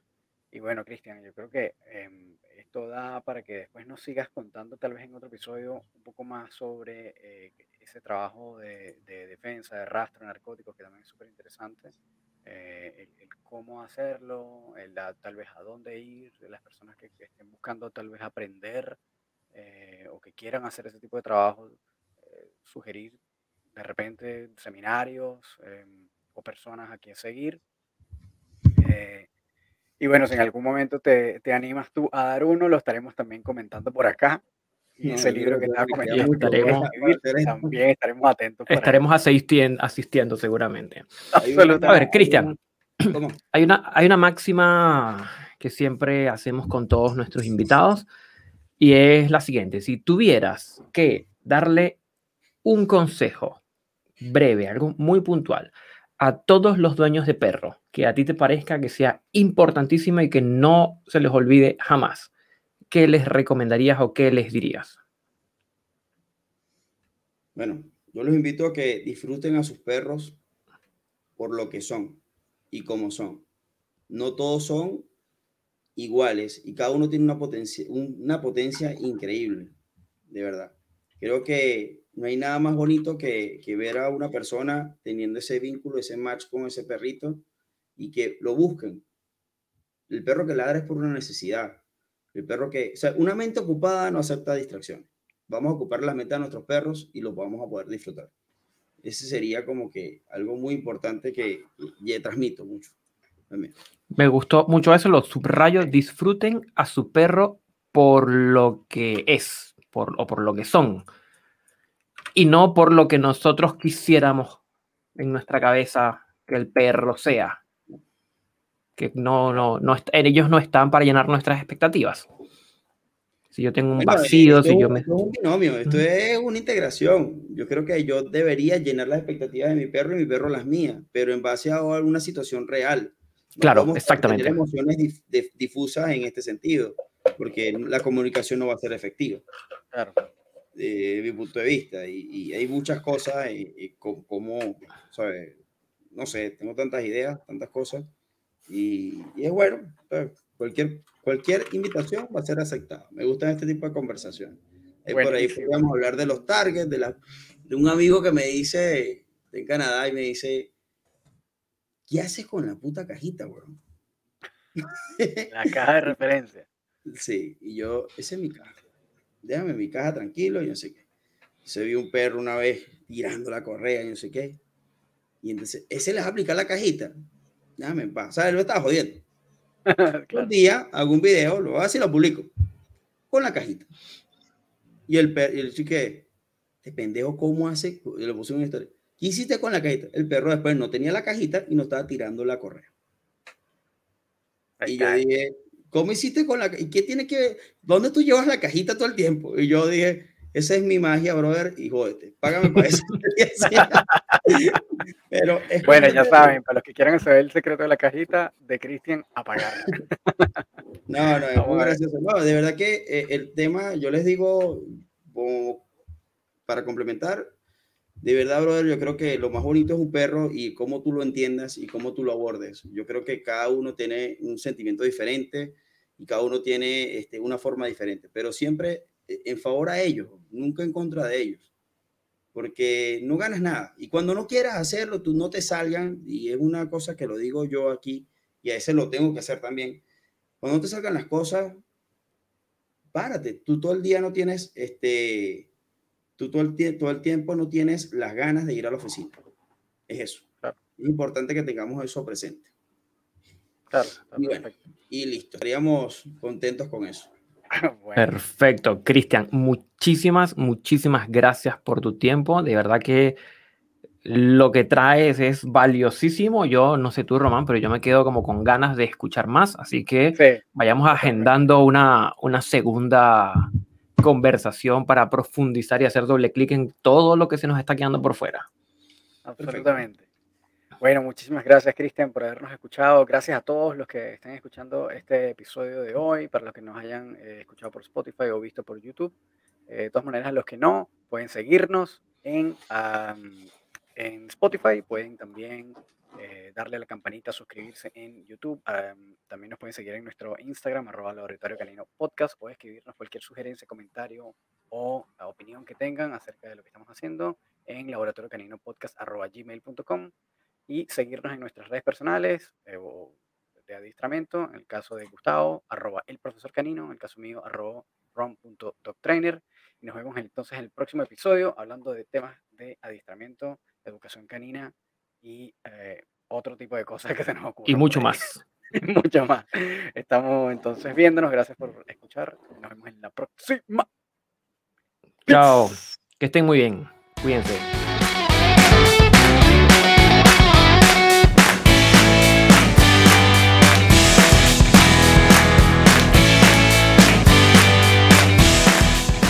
A: Y bueno, Cristian, yo creo que em, esto da para que después nos sigas contando, tal vez en otro episodio, un poco más sobre eh, ese trabajo de, de, defensa, de rastro narcóticos, que también es súper interesante. Eh, el, cómo hacerlo, el tal vez a dónde ir, las personas que, estén buscando tal vez aprender eh, o que quieran hacer ese tipo de trabajo, eh, sugerir de repente seminarios o personas a quien seguir. Y bueno, si en algún momento te, te, animas tú a dar uno, lo estaremos también comentando por acá. Y ese libro que estaba comentando
B: estaremos,
A: también estaremos atentos.
B: Estaremos asistiendo, asistiendo seguramente. A ver, Cristian, *clears throat* hay una, hay una máxima que siempre hacemos con todos nuestros invitados y es la siguiente. Si tuvieras que darle un consejo breve, algo muy puntual, a todos los dueños de perro que a ti te parezca que sea importantísima y que no se les olvide jamás, ¿qué les recomendarías o qué les dirías?
C: Bueno, yo los invito a que disfruten a sus perros por lo que son y como son. No todos son iguales y cada uno tiene una potencia, una potencia increíble, de verdad. Creo que no hay nada más bonito que, que ver a una persona teniendo ese vínculo, ese match con ese perrito y que lo busquen. El perro que ladra es por una necesidad. El perro que, o sea, una mente ocupada no acepta distracción. Vamos a ocupar la mente de nuestros perros y los vamos a poder disfrutar. Ese sería como que algo muy importante que, que transmito mucho.
B: Me gustó mucho eso, lo subrayo, disfruten a su perro por lo que es, por, o por lo que son, y no por lo que nosotros quisiéramos en nuestra cabeza que el perro sea. Que no, no, no, ellos no están para llenar nuestras expectativas. Si yo tengo un vacío, si yo me...
C: Esto es un binomio, esto es una integración. Yo creo que yo debería llenar las expectativas de mi perro y mi perro las mías, pero en base a alguna situación real.
B: claro, exactamente.
C: Tener emociones difusas en este sentido, porque la comunicación no va a ser efectiva. Claro. De mi punto de vista. Y, hay muchas cosas, y, como, ¿sabes? No sé, tengo tantas ideas, tantas cosas, y, es bueno. Cualquier, cualquier invitación va a ser aceptada. Me gustan este tipo de conversaciones. por ahí podríamos hablar de los targets, de, la, de un amigo que me dice, en Canadá, y me dice, ¿qué haces con la puta cajita, weón? *laughs*
A: La caja de referencia.
C: Sí, y yo, esa es mi caja. Déjame mi caja tranquilo y no sé qué. Se vio un perro una vez tirando la correa y no sé qué. Y entonces, ese les aplica la cajita. Déjame en paz. ¿Sabes? Lo estaba jodiendo. *laughs* Un día hago un video, lo hago así y lo publico. Con la cajita. Y el, perro, y el chique, este pendejo, ¿cómo hace? Y lo puse en una historia. ¿Qué hiciste con la cajita? El perro después no tenía la cajita y no estaba tirando la correa. Y yo dije, ¿cómo hiciste con la ¿Y qué tiene que ver? ¿Dónde tú llevas la cajita todo el tiempo? Y yo dije, esa es mi magia, brother, y jódete, págame para eso. *laughs*
A: Pero bueno, ya saben, para los que quieran saber el secreto de la cajita de Cristian, apagarla.
C: no, no, es muy gracioso. No, de verdad que eh, el tema, yo les digo, para complementar, de verdad, brother, yo creo que lo más bonito es un perro y cómo tú lo entiendas y cómo tú lo abordes. Yo creo que cada uno tiene un sentimiento diferente y cada uno tiene este, una forma diferente, pero siempre en favor a ellos, nunca en contra de ellos, porque no ganas nada. Y cuando no quieras hacerlo, tú no te salgan, y es una cosa que lo digo yo aquí, y a ese lo tengo que hacer también. Cuando no te salgan las cosas, párate. Tú todo el día no tienes, este, tú todo el, todo el tiempo no tienes las ganas de ir a la oficina. Es eso. Es importante que tengamos eso presente.
A: Claro,
C: y listo, estaríamos contentos con eso. *laughs*
B: Perfecto, Cristian, muchísimas, muchísimas gracias por tu tiempo. De verdad que lo que traes es valiosísimo. Yo no sé tú, Román, pero yo me quedo como con ganas de escuchar más. Así que vayamos agendando una, una segunda conversación para profundizar y hacer doble clic en todo lo que se nos está quedando por fuera.
A: Absolutamente. Bueno, muchísimas gracias, Cristian, por habernos escuchado. Gracias a todos los que estén escuchando este episodio de hoy, para los que nos hayan eh, escuchado por Spotify o visto por YouTube. Eh, de todas maneras, los que no, pueden seguirnos en, en Spotify, pueden también eh, darle a la campanita, suscribirse en YouTube. también nos pueden seguir en nuestro Instagram, arroba laboratorio canino podcast, o escribirnos cualquier sugerencia, comentario o opinión que tengan acerca de lo que estamos haciendo en laboratorio y seguirnos en nuestras redes personales eh, de adiestramiento, en el caso de Gustavo, arroba el profesor canino, en el caso mío, arroba ron.doctrainer. Y nos vemos entonces en el próximo episodio hablando de temas de adiestramiento, educación canina y eh, otro tipo de cosas que se nos ocurren.
B: Y mucho más. *laughs*
A: mucho más. Estamos entonces viéndonos. Gracias por escuchar. Nos vemos en la próxima.
B: Chao. Que estén muy bien. Cuídense.